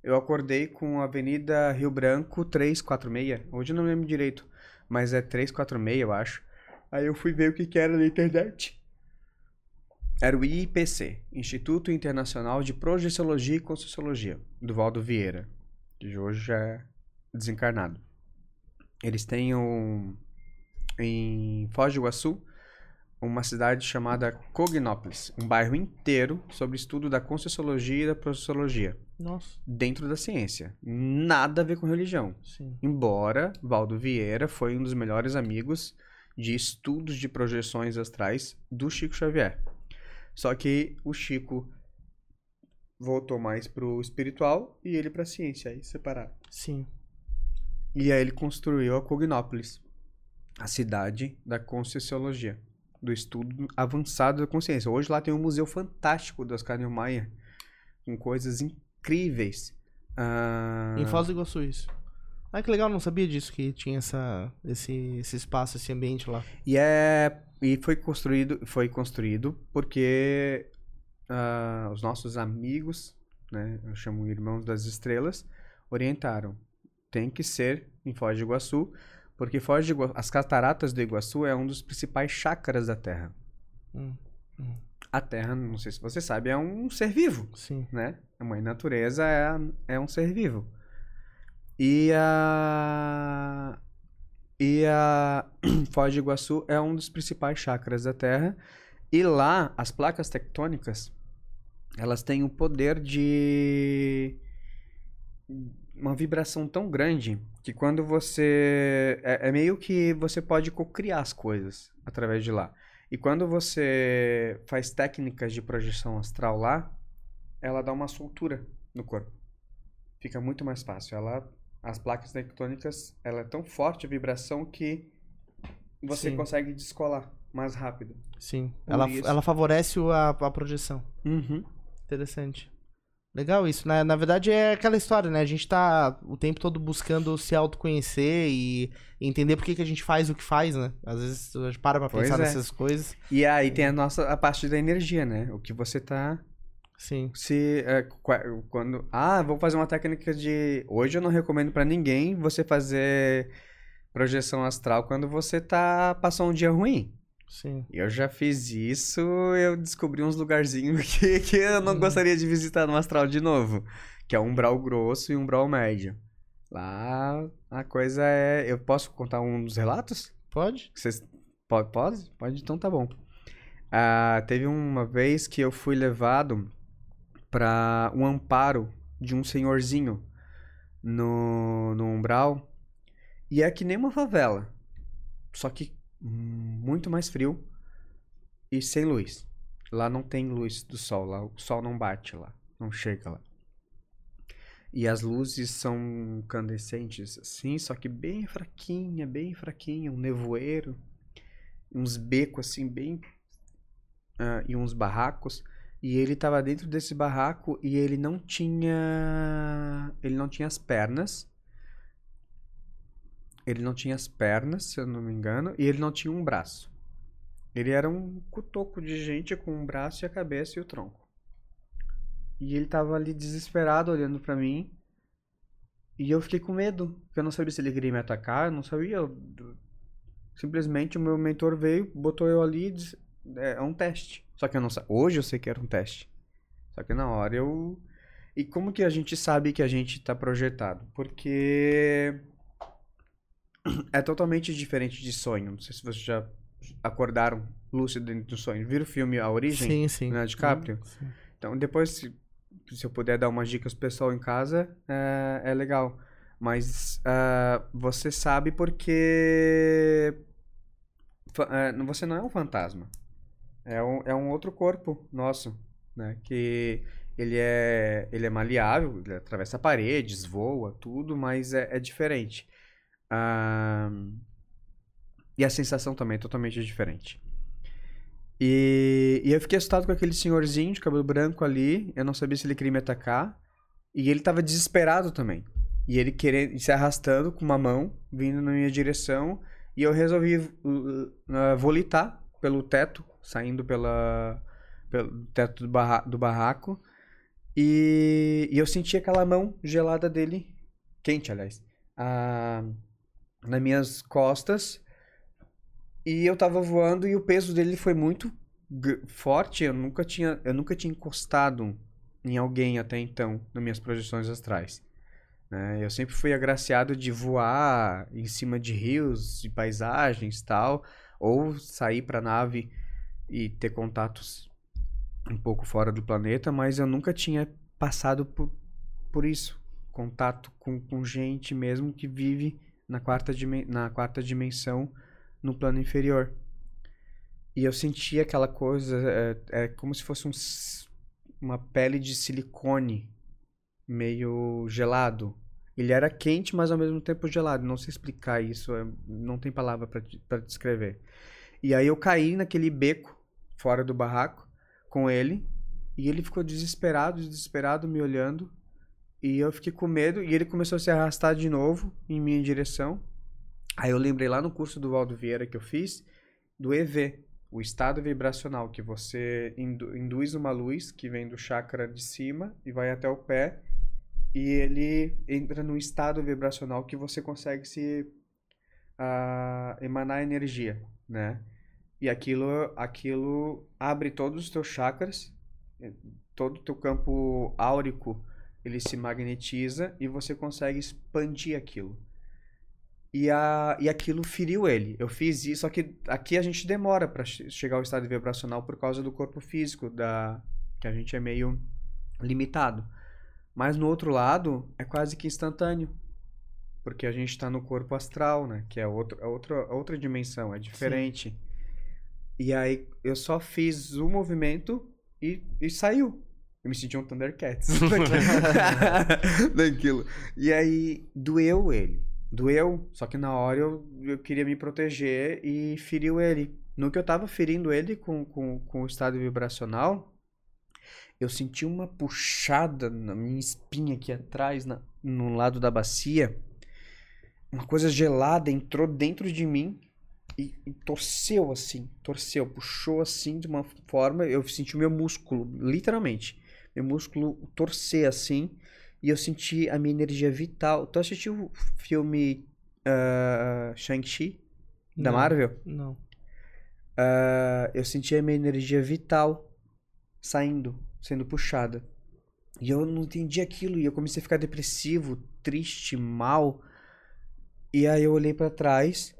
Eu acordei com a Avenida Rio Branco 346. Hoje eu não lembro direito, mas é 346, eu acho. Aí eu fui ver o que, que era na internet. Era o IIPC, Instituto Internacional de Projeciologia e Conscienciologia, do Valdo Vieira, que hoje já é desencarnado. Eles têm um, em Foz do Iguaçu uma cidade chamada Cognópolis, um bairro inteiro sobre estudo da Conscienciologia e da Projeciologia, Nossa, dentro da ciência. Nada a ver com religião. sim. Embora Valdo Vieira foi um dos melhores amigos de estudos de projeções astrais do Chico Xavier. Só que o Chico voltou mais pro espiritual e ele pra ciência, aí separaram. Sim. E aí ele construiu a Cognópolis, a cidade da Conscienciologia, do estudo avançado da consciência. Hoje lá tem um museu fantástico do Oscar Niemeyer, com coisas incríveis. Ah, Em Foz do Iguaçu, isso. Ah, que legal, não sabia disso, que tinha essa, esse, esse espaço, esse ambiente lá. E é e foi construído foi construído porque ah, os nossos amigos, né, eu chamo irmãos das estrelas, orientaram. Tem que ser em Foz do Iguaçu, porque Foz do Iguaçu, as cataratas do Iguaçu é um dos principais chakras da Terra. Hum, A Terra, não sei se você sabe, é um ser vivo, sim. né? A mãe natureza é, é um ser vivo. E a e a *clears throat* Foz do Iguaçu é um dos principais chakras da Terra. E lá, as placas tectônicas, elas têm o poder de uma vibração tão grande que quando você é, é meio que você pode cocriar as coisas através de lá. E quando você faz técnicas de projeção astral lá, ela dá uma soltura no corpo. Fica muito mais fácil. Ela as placas tectônicas, ela é tão forte a vibração que você Sim. consegue descolar mais rápido. Sim. Por Ela, isso. ela favorece a, a projeção. Uhum. Interessante. Legal isso, né? Na verdade é aquela história, né? A gente tá o tempo todo buscando se autoconhecer e entender por que, que a gente faz o que faz, né? Às vezes a gente para pra Pois pensar é. nessas coisas. E aí tem a nossa a parte da energia, né? O que você tá Sim. se é, qua- quando ah, vou fazer uma técnica de hoje eu não recomendo pra ninguém você fazer projeção astral quando você tá passou um dia ruim. Sim. Eu já fiz isso, eu descobri uns lugarzinhos *laughs* que, que eu não Uhum. gostaria de visitar no astral de novo, que é um umbral grosso e um umbral médio. Lá a coisa é, eu posso contar um dos relatos? Pode? Vocês pode, pode? Pode, então tá bom. Ah, teve uma vez que eu fui levado para um amparo de um senhorzinho no, no umbral e é que nem uma favela, só que muito mais frio e sem luz. Lá não tem luz do sol, lá o sol não bate lá, não chega lá. E as luzes são incandescentes assim, só que bem fraquinha, bem fraquinha, um nevoeiro, uns becos assim bem ah, e uns barracos. E ele tava dentro desse barraco e ele não tinha ele não tinha as pernas. Ele não tinha as pernas, se eu não me engano, e ele não tinha um braço. Ele era um cutoco de gente com um braço e a cabeça e o tronco. E ele tava ali desesperado olhando pra mim. E eu fiquei com medo, porque eu não sabia se ele queria me atacar, eu não sabia. Simplesmente o meu mentor veio, botou eu ali é, é um teste. Só que eu não sabia. Hoje eu sei que era um teste. Só que na hora eu. E como que a gente sabe que a gente tá projetado? Porque é totalmente diferente de sonho. Não sei se vocês já acordaram lúcido dentro do sonho. Viram o filme A Origem? Sim, sim. Leonardo DiCaprio? Hum, sim. Então, depois, se, se eu puder dar umas dicas pessoal em casa, é, é legal. Mas ah, você sabe porque não- você não é um fantasma. É um, é um outro corpo nosso, né? Que ele é, ele é maleável, ele atravessa paredes, voa, tudo, mas é, é diferente. Ah, e a sensação também é totalmente diferente. E, e eu fiquei assustado com aquele senhorzinho de cabelo branco ali. Eu não sabia se ele queria me atacar. E ele tava desesperado também. E ele querendo se arrastando com uma mão, vindo na minha direção. E eu resolvi uh, uh, volitar pelo teto, saindo pela, pelo teto do, barra, do barraco. E, e eu senti aquela mão gelada dele, quente, aliás, ah, nas minhas costas. E eu tava voando e o peso dele foi muito forte. Eu nunca tinha, eu nunca tinha encostado em alguém até então, nas minhas projeções astrais. né? Eu sempre fui agraciado de voar em cima de rios e paisagens tal, ou sair para nave e ter contatos um pouco fora do planeta, mas eu nunca tinha passado por, por isso. Contato com, com gente mesmo que vive na quarta, na quarta dimensão no plano inferior. E eu senti aquela coisa, é, é como se fosse um uma pele de silicone meio gelado. Ele era quente, mas ao mesmo tempo gelado. Não sei explicar isso, é- não tem palavra para descrever. E aí eu caí naquele beco fora do barraco com ele e ele ficou desesperado, desesperado me olhando. E eu fiquei com medo e ele começou a se arrastar de novo em minha direção. Aí eu lembrei lá no curso do Valdo Vieira que eu fiz do EV, o estado vibracional, que você indu- induz uma luz que vem do chakra de cima e vai até o pé e ele entra num estado vibracional que você consegue se ah, emanar energia, né? E aquilo, aquilo abre todos os teus chakras, eh, todo o teu campo áurico, ele se magnetiza e você consegue expandir aquilo. E, a, e aquilo feriu ele. Eu fiz isso, só que aqui a gente demora para chegar ao estado vibracional por causa do corpo físico, da que a gente é meio limitado. Mas no outro lado, é quase que instantâneo. Porque a gente está no corpo astral, né? Que é outro, é outra, outra dimensão, é diferente. E aí eu só fiz o movimento e, e saiu. Eu me senti um Thundercats. *laughs* *laughs* Daquilo. E aí doeu ele. Doeu, só que na hora eu, eu queria me proteger e feriu ele. No que eu tava ferindo ele com, com, com o estado vibracional, eu senti uma puxada na minha espinha aqui atrás, na, no lado da bacia. Uma coisa gelada entrou dentro de mim e, e torceu assim, torceu, puxou assim de uma forma, eu senti o meu músculo, literalmente, meu músculo torcer assim, e eu senti a minha energia vital. Tu assistiu o filme ah, Shang-Chi da Não. Marvel? Não. Ah, eu senti a minha energia vital saindo, sendo puxada. E eu não entendi aquilo, e eu comecei a ficar depressivo, triste, mal. E aí eu olhei pra trás,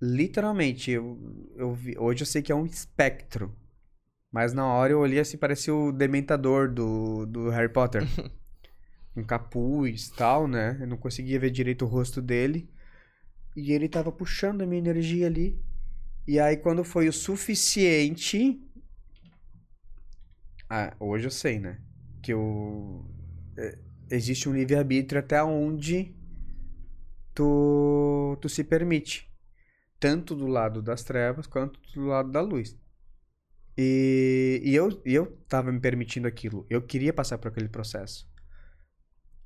literalmente, eu, eu vi, hoje eu sei que é um espectro. Mas na hora eu olhei assim, parecia o dementador do, do Harry Potter. *laughs* um capuz tal, né? Eu não conseguia ver direito o rosto dele. E ele tava puxando a minha energia ali. E aí, quando foi o suficiente. Ah, hoje eu sei, né? Que é, Existe um livre-arbítrio até onde tu, tu se permite. Tanto do lado das trevas quanto do lado da luz. E, e eu, e eu tava me permitindo aquilo. Eu queria passar por aquele processo.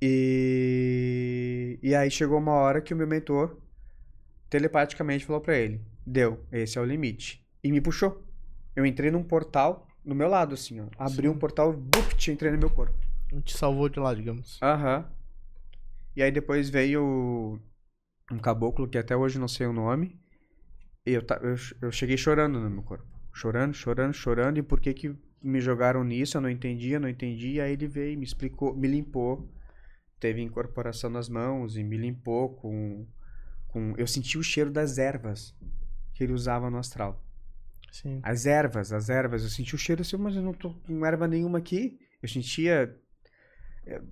E, e aí chegou uma hora que o meu mentor telepaticamente falou pra ele: Deu, esse é o limite. E me puxou. Eu entrei num portal do meu lado, assim, ó. Abri um portal, bupt, entrei no meu corpo. Te salvou de lá, digamos. Aham. E aí depois veio um caboclo que até hoje não sei o nome. E eu, eu, eu cheguei chorando no meu corpo. Chorando, chorando, chorando. E por que que me jogaram nisso? Eu não entendia, não entendi. E aí ele veio, me explicou, me limpou. Teve incorporação nas mãos e me limpou com... com... Eu senti o cheiro das ervas que ele usava no astral. Sim. As ervas, as ervas. Eu senti o cheiro assim, mas eu não tô com erva nenhuma aqui. Eu sentia. eh,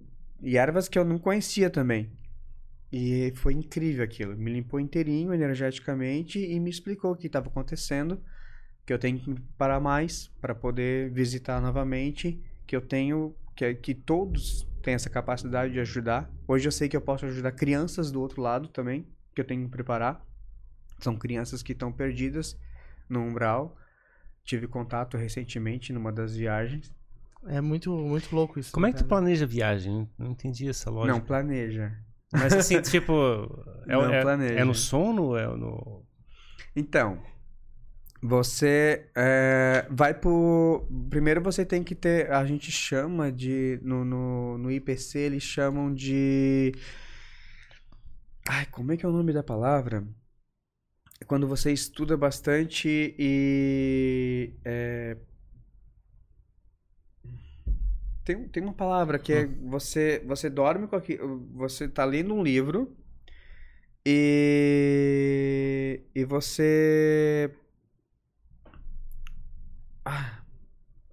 E ervas que eu não conhecia também. E foi incrível aquilo. Me limpou inteirinho energeticamente e me explicou o que estava acontecendo. Que eu tenho que me preparar mais para poder visitar novamente. Que eu tenho. Que, que todos têm essa capacidade de ajudar. Hoje eu sei que eu posso ajudar crianças do outro lado também. Que eu tenho que me preparar. São crianças que estão perdidas no umbral. Tive contato recentemente numa das viagens. É muito, muito louco isso. Como é que tu cara. planeja a viagem? Não entendi essa lógica. Não planeja. Mas assim, *laughs* tipo. É, Não é- planeja. é no sono? É no. Então, Você é, vai por. Primeiro você tem que ter. A gente chama de. No, no, no IPC eles chamam de. Ai, como é que é o nome da palavra? É Quando você estuda bastante e. é, Tem, tem uma palavra que é você, você dorme com aquilo. Você tá lendo um livro e. E você. Ah,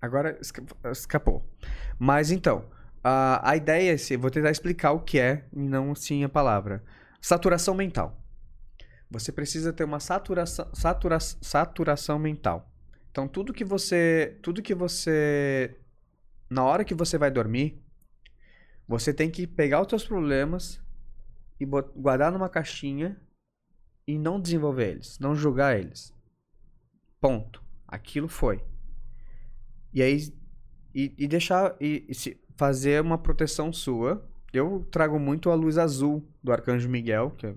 agora esca- escapou. Mas então, a, a ideia é se vou tentar explicar o que é, e não sim a palavra. Saturação mental. Você precisa ter uma saturação, satura, saturação mental. Então tudo que você, tudo que você na hora que você vai dormir, você tem que pegar os seus problemas e guardar numa caixinha e não desenvolver eles, não julgar eles. Ponto. Aquilo foi. E aí e, e deixar e, e fazer uma proteção sua. Eu trago muito a luz azul do Arcanjo Miguel, que é-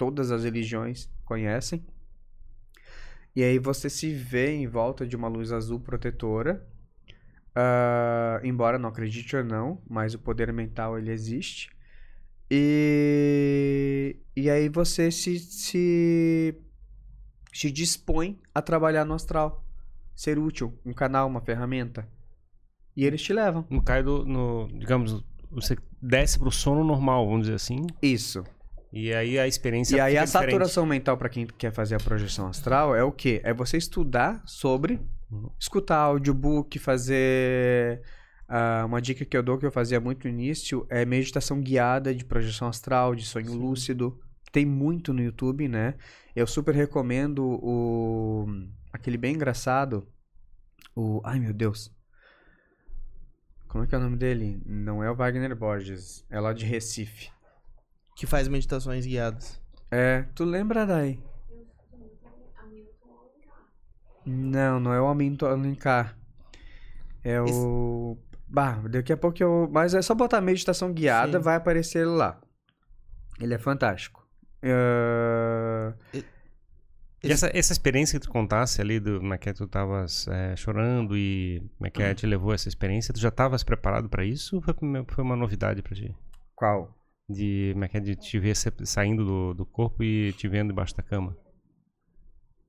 todas as religiões conhecem. E aí você se vê em volta de uma luz azul protetora. Ah, embora não acredite ou não, mas o poder mental ele existe. E, e aí você se, se, se dispõe a trabalhar no astral. Ser útil, um canal, uma ferramenta. E eles te levam. No cai do. No, digamos, você desce pro sono normal, vamos dizer assim. Isso. E aí a experiência. E aí a diferente. saturação mental para quem quer fazer a projeção astral é o quê? É você estudar sobre, Uhum. escutar audiobook, fazer ah, uma dica que eu dou que eu fazia muito no início é meditação guiada de projeção astral, de sonho lúcido. Tem muito no YouTube, né? Eu super recomendo o aquele bem engraçado, o ai meu Deus. Como é que é o nome dele? Não é o Wagner Borges, é lá de Recife. Que faz meditações guiadas. É, tu lembra daí? Não, não é o Hamilton Alencar. É o. Bah, daqui a pouco eu. Mas é só botar meditação guiada, Sim. vai aparecer ele lá. Ele é fantástico. É, E essa, essa experiência que tu contasse ali do como é que tu tavas é, chorando e como é que é, te levou essa experiência, tu já estavas preparado pra isso ou foi, foi uma novidade pra ti? Qual? De, como é que é, de te ver sa- saindo do, do corpo e te vendo debaixo da cama?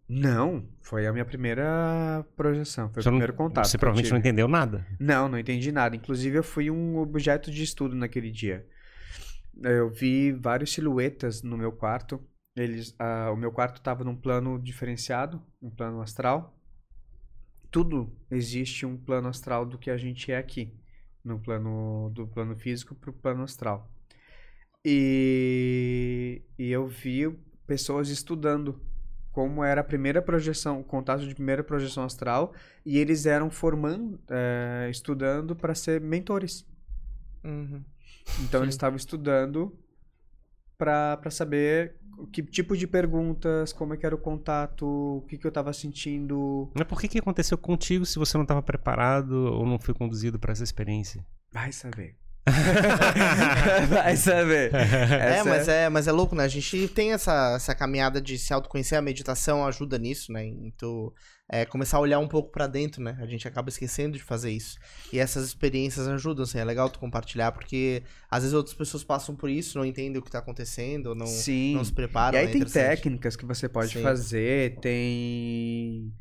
Não, foi a minha primeira projeção. Foi Você o não- primeiro contato. Você provavelmente não entendeu nada. Não, não entendi nada. Inclusive, eu fui um objeto de estudo naquele dia. Eu vi várias silhuetas no meu quarto. Eles, ah, o meu quarto estava num plano diferenciado, um plano astral. Tudo existe um plano astral do que a gente é aqui, no plano do plano físico para o plano astral. E, e eu vi pessoas estudando como era a primeira projeção, o contato de primeira projeção astral, e eles eram formando, eh, estudando para ser mentores. Uhum. Então Sim. eles estavam estudando para saber que tipo de perguntas, como é que era o contato, o que, que eu estava sentindo. Mas por que que aconteceu contigo se você não estava preparado ou não foi conduzido pra essa experiência? Vai saber. *laughs* Vai saber. É, mas é, mas é louco, né? A gente tem essa, essa caminhada de se autoconhecer, a meditação ajuda nisso, né? Então, é, começar a olhar um pouco pra dentro, né? A gente acaba esquecendo de fazer isso. E essas experiências ajudam, assim, é legal tu compartilhar, porque às vezes outras pessoas passam por isso, não entendem o que tá acontecendo, não, Sim. não se preparam. E aí é tem técnicas que você pode Sim. fazer, tem.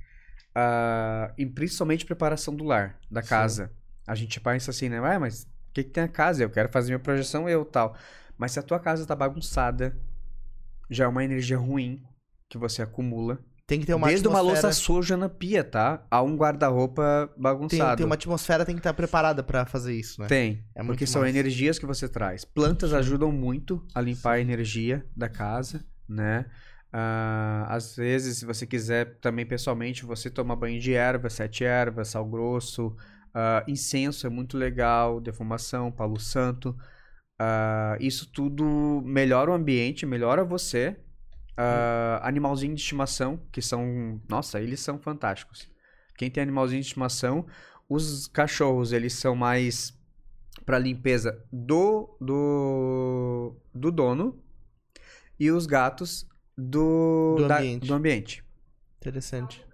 ah, e principalmente preparação do lar, da Sim. casa. A gente pensa assim, né? Ué, mas o que, que tem a casa? Eu quero fazer minha projeção, eu tal. Mas se a tua casa tá bagunçada, já é uma energia ruim que você acumula. Tem que ter uma Desde uma atmosfera... louça suja na pia, tá? A um guarda-roupa Tem, bagunçado. tem uma atmosfera, tem que estar preparada pra fazer isso, né? Tem, É porque são massa. energias que você traz. Plantas ajudam muito a limpar a energia da casa, né? Ah, às vezes, se você quiser também pessoalmente, você toma banho de ervas, sete ervas, sal grosso, ah, incenso é muito legal, defumação, palo santo. Ah, isso tudo melhora o ambiente, melhora você. Ah, animalzinho de estimação, que são. Nossa, eles são fantásticos. Quem tem animalzinho de estimação, os cachorros, eles são mais para limpeza do, do do dono e os gatos do Do da- ambiente. do ambiente. Interessante.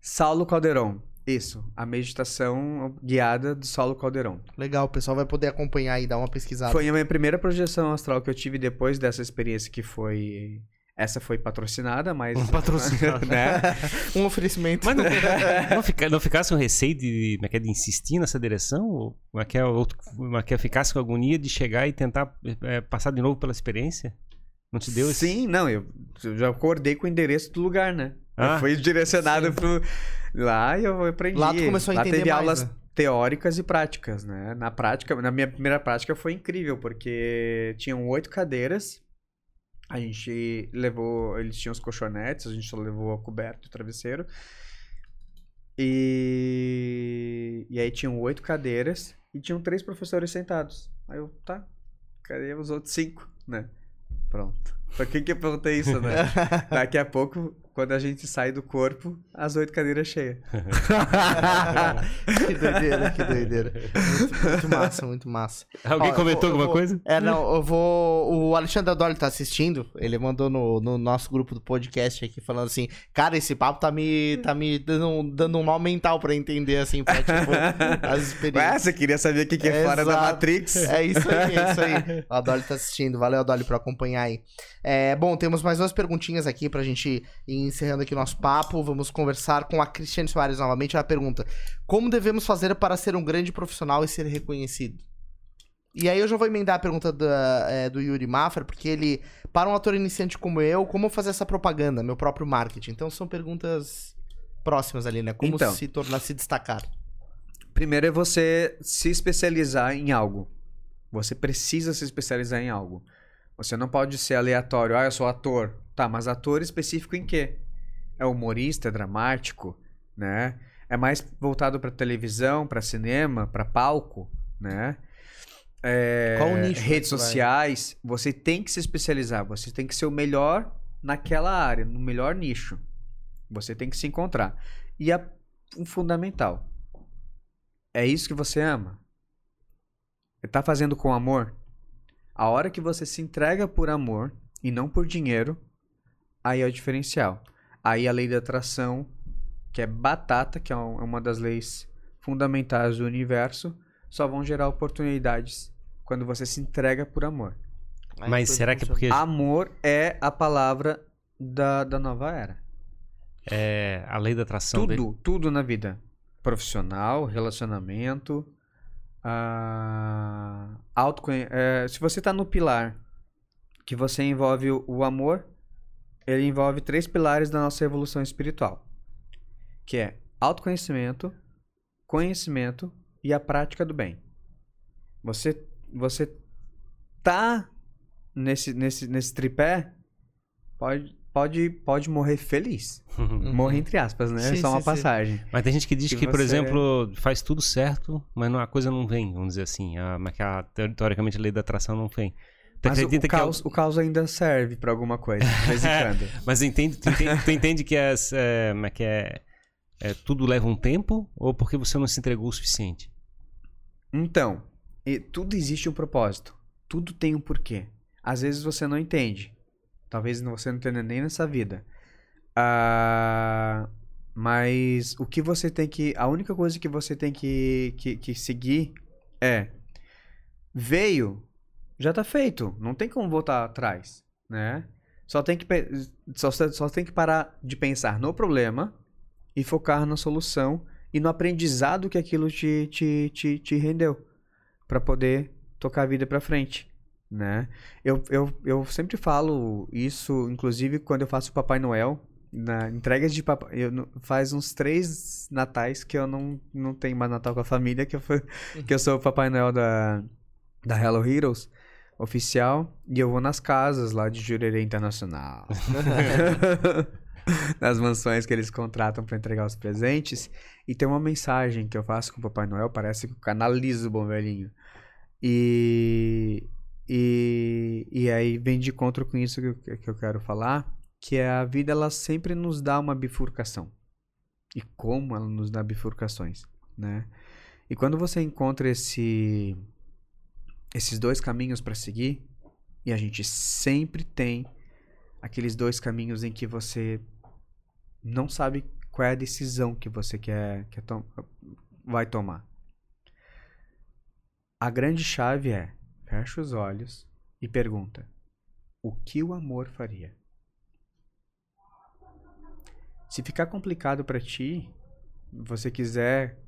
Saulo Calderon. Isso, a meditação guiada do Saulo Calderon. Legal, o pessoal vai poder acompanhar e dar uma pesquisada. Foi a minha primeira projeção astral que eu tive depois dessa experiência que foi. Essa foi patrocinada, mas. Patrocinado. *laughs* né? *laughs* um oferecimento. Mas não, *laughs* não, fica, não ficasse um receio de, como é é, de insistir nessa direção? Ou é que é, ficasse com agonia de chegar e tentar é, passar de novo pela experiência? Não te deu esse... Sim, não, eu, eu já acordei com o endereço do lugar, né? Ah, fui direcionado pro. Lá e eu aprendi. Lá tu começou a Lá entender teve mais, aulas né? teóricas e práticas, né? Na prática, na minha primeira prática foi incrível, porque tinham oito cadeiras. A gente levou. Eles tinham os colchonetes, a gente só levou a coberta e o travesseiro. E, e aí tinham oito cadeiras e tinham três professores sentados. Aí eu, tá, cadê os outros cinco, né? Pronto. Pra que que eu perguntei isso, né? *laughs* Daqui a pouco, quando a gente sai do corpo, as oito cadeiras cheias. *laughs* que doideira, que doideira. Muito, muito massa, muito massa. Alguém Ó, comentou eu alguma vou- coisa? É, não, eu vou. O Alexandre Adoli tá assistindo. Ele mandou no, no nosso grupo do podcast aqui falando assim: Cara, esse papo tá me, tá me dando, um- dando um nó mental pra entender, assim, pra, tipo, *laughs* as Ué, experiências. você queria saber o que, que é, fora da Exato. Matrix? É isso aí, é isso aí. *laughs* O Adoli tá assistindo. Valeu, Adoli, por acompanhar aí. É, bom, temos mais duas perguntinhas aqui pra gente ir encerrando aqui o nosso papo. Vamos conversar com a Cristiane Soares novamente. Ela pergunta: Como devemos fazer para ser um grande profissional e ser reconhecido? E aí eu já vou emendar a pergunta da- é, do Yuri Mafra, porque ele, para um ator iniciante como eu, como fazer essa propaganda, meu próprio marketing? Então são perguntas próximas ali, né? Como Então. se tornar, se destacar. Primeiro é você se especializar em algo. Você precisa se especializar em algo. Você não pode ser aleatório. Ah, eu sou ator. Tá, mas ator específico em quê? É humorista, é dramático, né? É mais voltado para televisão, para cinema, para palco, né? É, Qual o nicho redes tu vai? sociais. Você tem que se especializar. Você tem que ser o melhor naquela área, no melhor nicho. Você tem que se encontrar. E a, o fundamental. É isso que você ama? Tá fazendo com amor? A hora que você se entrega por amor e não por dinheiro, aí é o diferencial. Aí a lei da atração, que é batata, que é é uma das leis fundamentais do universo, só vão gerar oportunidades quando você se entrega por amor. Aí Mas será que é porque Amor é a palavra da, da nova era. é, a lei da atração dele- Tudo, tudo na vida. Profissional, relacionamento, autoconhe- eh, se você está no pilar que você envolve o, o amor, ele envolve três pilares da nossa evolução espiritual, que é autoconhecimento, conhecimento e a prática do bem. Você você tá nesse nesse nesse tripé, pode pode pode morrer feliz. *laughs* Morrer entre aspas, né? Sim, Só uma sim, sim. passagem. Mas tem gente que diz Que que, por você- exemplo, faz tudo certo, mas não- a coisa não vem, vamos dizer assim. A, mas que a- teoricamente a lei da atração não vem. Mas o, acredita o, que é o- caos, caos ainda serve pra alguma coisa, *laughs* quando. Mas entende, tu, entende, *laughs* tu entende que, as, é, como é que é, é, tudo leva um tempo ou porque você não se entregou o suficiente? Então, e tudo existe um propósito. Tudo tem um porquê. Às vezes você não entende. Talvez você não entenda nem nessa vida. Ah, mas o que você tem que. A única coisa que você tem que, que, que seguir é. Veio, já tá feito. Não tem como voltar atrás, né? Só tem que, só, só tem que parar de pensar no problema e focar na solução e no aprendizado que aquilo te, te, te, te rendeu para poder tocar a vida para frente, né? Eu, eu, eu sempre falo isso, inclusive quando eu faço Papai Noel, na entregas de papai, eu, faz uns três natais que eu não, não tenho mais Natal com a família, que eu, *laughs* que eu sou o Papai Noel da, da Hello Heroes oficial, e eu vou nas casas lá de Jurerê Internacional. *laughs* *laughs* nas mansões que eles contratam para entregar os presentes. E tem uma mensagem que eu faço com o Papai Noel, parece que eu canalizo o bom velhinho. E, e, e aí vem de encontro com isso que eu, que eu quero falar, que é a vida ela sempre nos dá uma bifurcação. E como ela nos dá bifurcações, né? E quando você encontra esse esses dois caminhos para seguir, e a gente sempre tem aqueles dois caminhos em que você não sabe qual é a decisão que você quer, quer tom- vai tomar. A grande chave é fecha os olhos e pergunta: o que o amor faria? Se ficar complicado pra ti, você quiser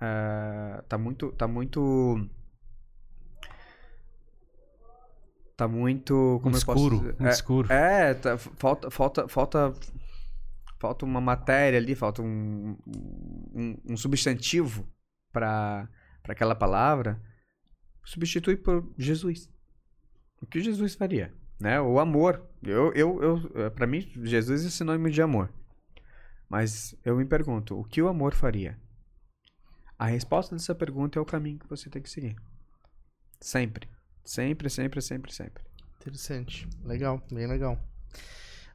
ah, tá muito tá muito tá muito como Um posso escuro, um É, escuro. é, tá- falta, falta, falta, falta uma matéria ali, falta um, um, um substantivo para aquela palavra. Substitui por Jesus. O que Jesus faria, né? O amor. Eu, eu, eu, para mim, Jesus é sinônimo de amor. Mas eu me pergunto, o que o amor faria? A resposta dessa pergunta é o caminho que você tem que seguir. Sempre. Sempre, sempre, sempre, sempre. Interessante. Legal, bem legal.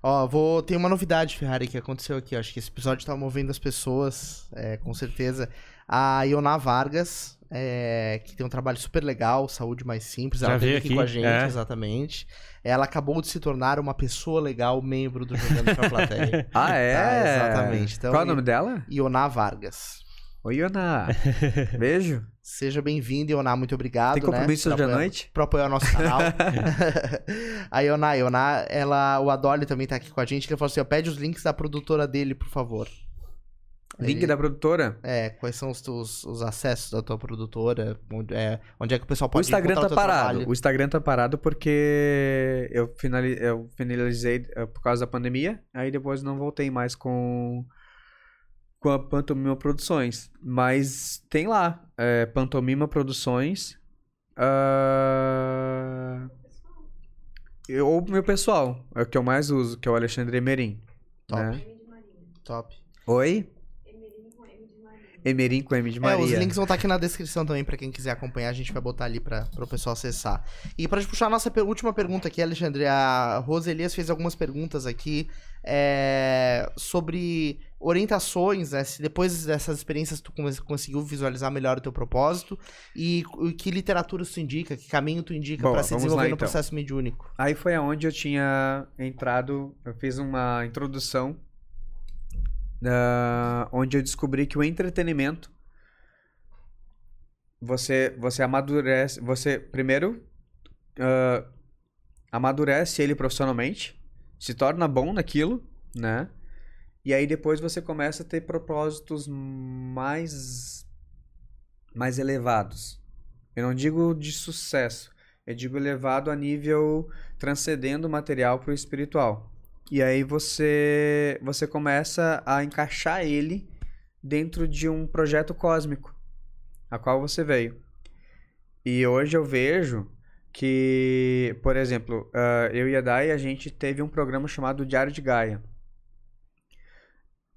Ó, vou. Tem uma novidade, Ferrari, que aconteceu aqui. Acho que esse episódio tá movendo as pessoas, é, com certeza. A Ioná Vargas, é, que tem um trabalho super legal, saúde mais simples. Ela Já veio aqui, com a gente, é. exatamente. Ela acabou de se tornar uma pessoa legal, membro do Jogando pra Plateia. *laughs* Ah, é? Tá, exatamente. Então, Qual é o nome dela? Ioná Vargas. Oi, Iona. *laughs* Beijo. Seja bem-vindo, Ioná. Muito obrigado. Tem compromisso né, hoje à noite? Pra apoiar o nosso canal. *laughs* *laughs* a Ioná, Ioná, ela, o Adoli também tá aqui com a gente. Que ele falou assim: ó, pede os links da produtora dele, por favor. Link Ele- da produtora? É, quais são os, os, os acessos da tua produtora? Onde é, onde é que o pessoal O pode Instagram encontrar tá o parado. trabalho? O Instagram tá parado porque eu, finali... eu finalizei eh, por causa da pandemia. Aí depois não voltei mais com com a Pantomima Produções. Mas tem lá, é, Pantomima Produções. ah, eu- Ou meu pessoal, é o que eu mais uso, que é o Alexandre Emerim. Top. né? Top. Oi? Emerim com M de É, Maria. os links vão estar aqui na descrição também pra quem quiser acompanhar. A gente vai botar ali para o pessoal acessar. E pra gente puxar a nossa última pergunta aqui, Alexandre, a Rose Elias fez algumas perguntas aqui é, sobre orientações, né? Se depois dessas experiências tu conseguiu visualizar melhor o teu propósito e, e que literatura tu indica, que caminho tu indica Boa, pra se desenvolver lá, no então. processo mediúnico. Aí foi aonde eu tinha entrado, eu fiz uma introdução ah, onde eu descobri que o entretenimento você você amadurece, você primeiro ah, amadurece ele profissionalmente, se torna bom naquilo, né? E aí depois você começa a ter propósitos mais mais elevados. Eu não digo de sucesso, eu digo elevado a nível transcendendo o material para o espiritual. E aí você você começa a encaixar ele dentro de um projeto cósmico, a qual você veio. E hoje eu vejo que, por exemplo, ah, eu e a Dai, a gente teve um programa chamado Diário de Gaia.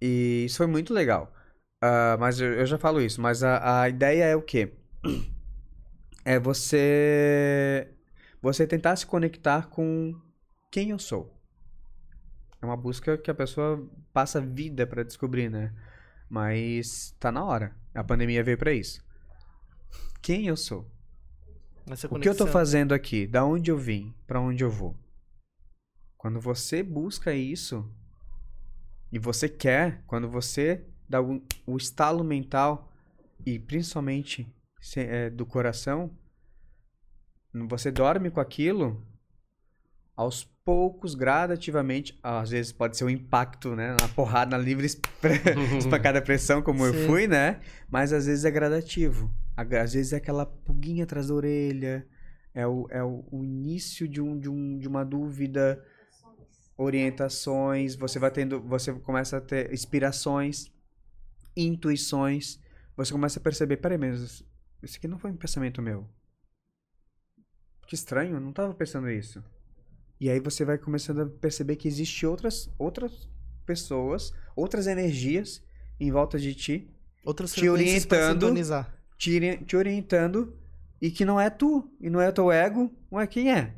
E isso foi muito legal. Ah, mas eu, eu já falo isso, mas a, a ideia é o quê? É você você tentar se conectar com quem eu sou. É uma busca que a pessoa passa vida pra descobrir, né? Mas tá na hora. A pandemia veio pra isso. Quem eu sou? O que eu tô fazendo aqui? Da onde eu vim? Pra onde eu vou? Quando você busca isso e você quer, quando você dá o, o estalo mental e principalmente se- é, do coração, você dorme com aquilo, aos poucos, gradativamente, às vezes pode ser um impacto, né? Uma porrada na livre *laughs* espancada à pressão, como eu Sim. fui, né? Mas às vezes é gradativo. Às vezes é aquela pulguinha atrás da orelha, é o, é o, o início de, um, de, um, de uma dúvida, orientações, você vai tendo, você começa a ter inspirações, intuições, você começa a perceber, peraí, mas isso aqui não foi um pensamento meu. Que estranho, eu não estava pensando isso. E aí você vai começando a perceber que existe outras outras pessoas, outras energias em volta de ti, Outras te orientando. te, te orientando e que não é tu, e não é teu ego, não é quem é.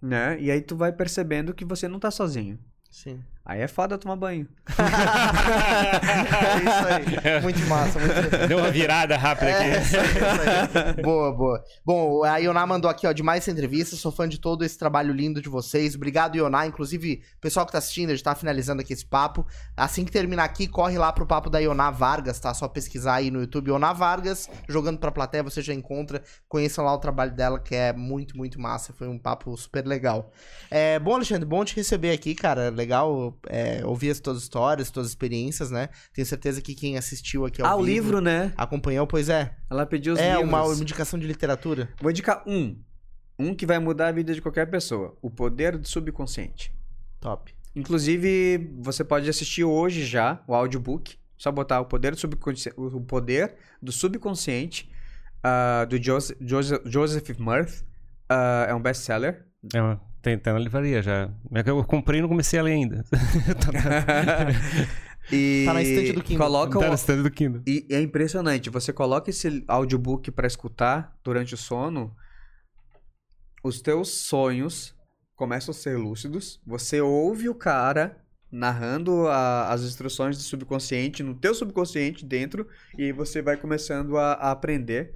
Né? E aí tu vai percebendo que você não tá sozinho. Sim. Aí é foda tomar banho. *laughs* *laughs* É isso aí. Muito massa, muito *laughs* Deu uma virada rápida aqui. É, isso aí, isso aí. Boa, boa. Bom, a Ioná mandou aqui, ó, demais essa entrevista. Sou fã de todo esse trabalho lindo de vocês. Obrigado, Ioná. Inclusive, pessoal que tá assistindo, a gente tá finalizando aqui esse papo. Assim que terminar aqui, corre lá pro papo da Ioná Vargas, tá? Só pesquisar aí no YouTube Ioná Vargas, jogando pra plateia, você já encontra. Conheçam lá o trabalho dela, que é muito, muito massa. Foi um papo super legal. É, bom, Alexandre, bom te receber aqui, cara. Legal é, ouvir as tuas histórias, tuas experiências, né? Tenho certeza que quem assistiu aqui ao ah, o livro, né? acompanhou, pois é. Ela pediu os É livros. uma indicação de literatura. Vou indicar um. Um que vai mudar a vida de qualquer pessoa. O Poder do Subconsciente. Top. Inclusive, você pode assistir hoje já o audiobook. Só botar o Poder do Subconsciente, o poder do subconsciente ah, do Joseph, Joseph, Joseph Murphy. Ah, é um best-seller. É tem, tem na livraria já. É Eu comprei e não comecei a ler ainda. *laughs* *laughs* E Tá na estante do Kindle. Coloca tá o, na estante do Kindle. E é impressionante. Você coloca esse audiobook pra escutar durante o sono, os teus sonhos começam a ser lúcidos. Você ouve o cara narrando a- as instruções do subconsciente no teu subconsciente dentro e aí você vai começando a, a aprender.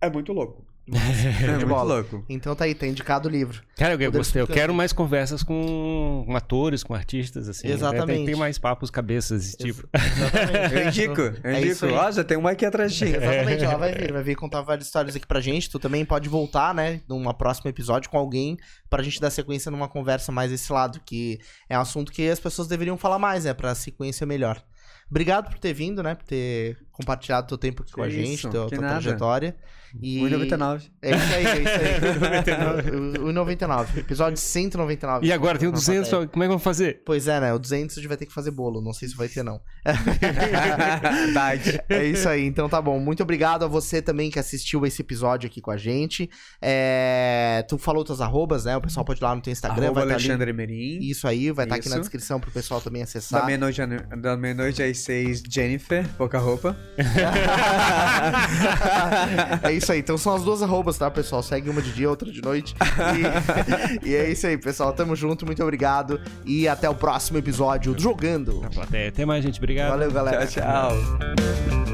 É muito louco. É de muito bola. louco. Então tá aí, tá indicado o livro. Cara, eu, eu gostei. Eu quero mais conversas com, com atores, com artistas, assim. Exatamente. Tem, tem mais papos, cabeças desse tipo. *laughs* Exatamente. Eu indico, eu É indico. Ó, já tem uma aqui atrás de ti. Exatamente, ela vai vir, vai vir contar várias histórias aqui pra gente. Tu também pode voltar, né, numa próximo episódio com alguém pra gente dar sequência numa conversa mais desse lado, que é um assunto que as pessoas deveriam falar mais, né, pra se conhecer melhor. Obrigado por ter vindo, né, por ter compartilhado teu tempo aqui com a gente, isso, tua, que tua nada. trajetória. E... 1,99. É isso aí, é isso aí. *laughs* o 99. Episódio 199. E agora tem o Na 200, plateia. como é que vamos fazer? Pois é, né? O 200 a gente vai ter que fazer bolo. Não sei se vai ter, não. *laughs* Tade. É isso aí, então tá bom. Muito obrigado a você também que assistiu esse episódio aqui com a gente. É, Tu falou tuas arrobas, né? O pessoal pode ir lá no teu Instagram. Arroba vai tá ali- Alexandre Merim. Isso aí, vai estar aqui na descrição pro pessoal também Da acessar. da meia-noite às seis, Jennifer, pouca roupa. *laughs* é isso aí, então são as duas arrobas, tá, pessoal? Segue uma de dia, outra de noite. E, e é isso aí, pessoal. Tamo junto, muito obrigado. E até o próximo episódio do Jogando. Até mais, gente. Obrigado. Valeu, galera. Tchau, tchau.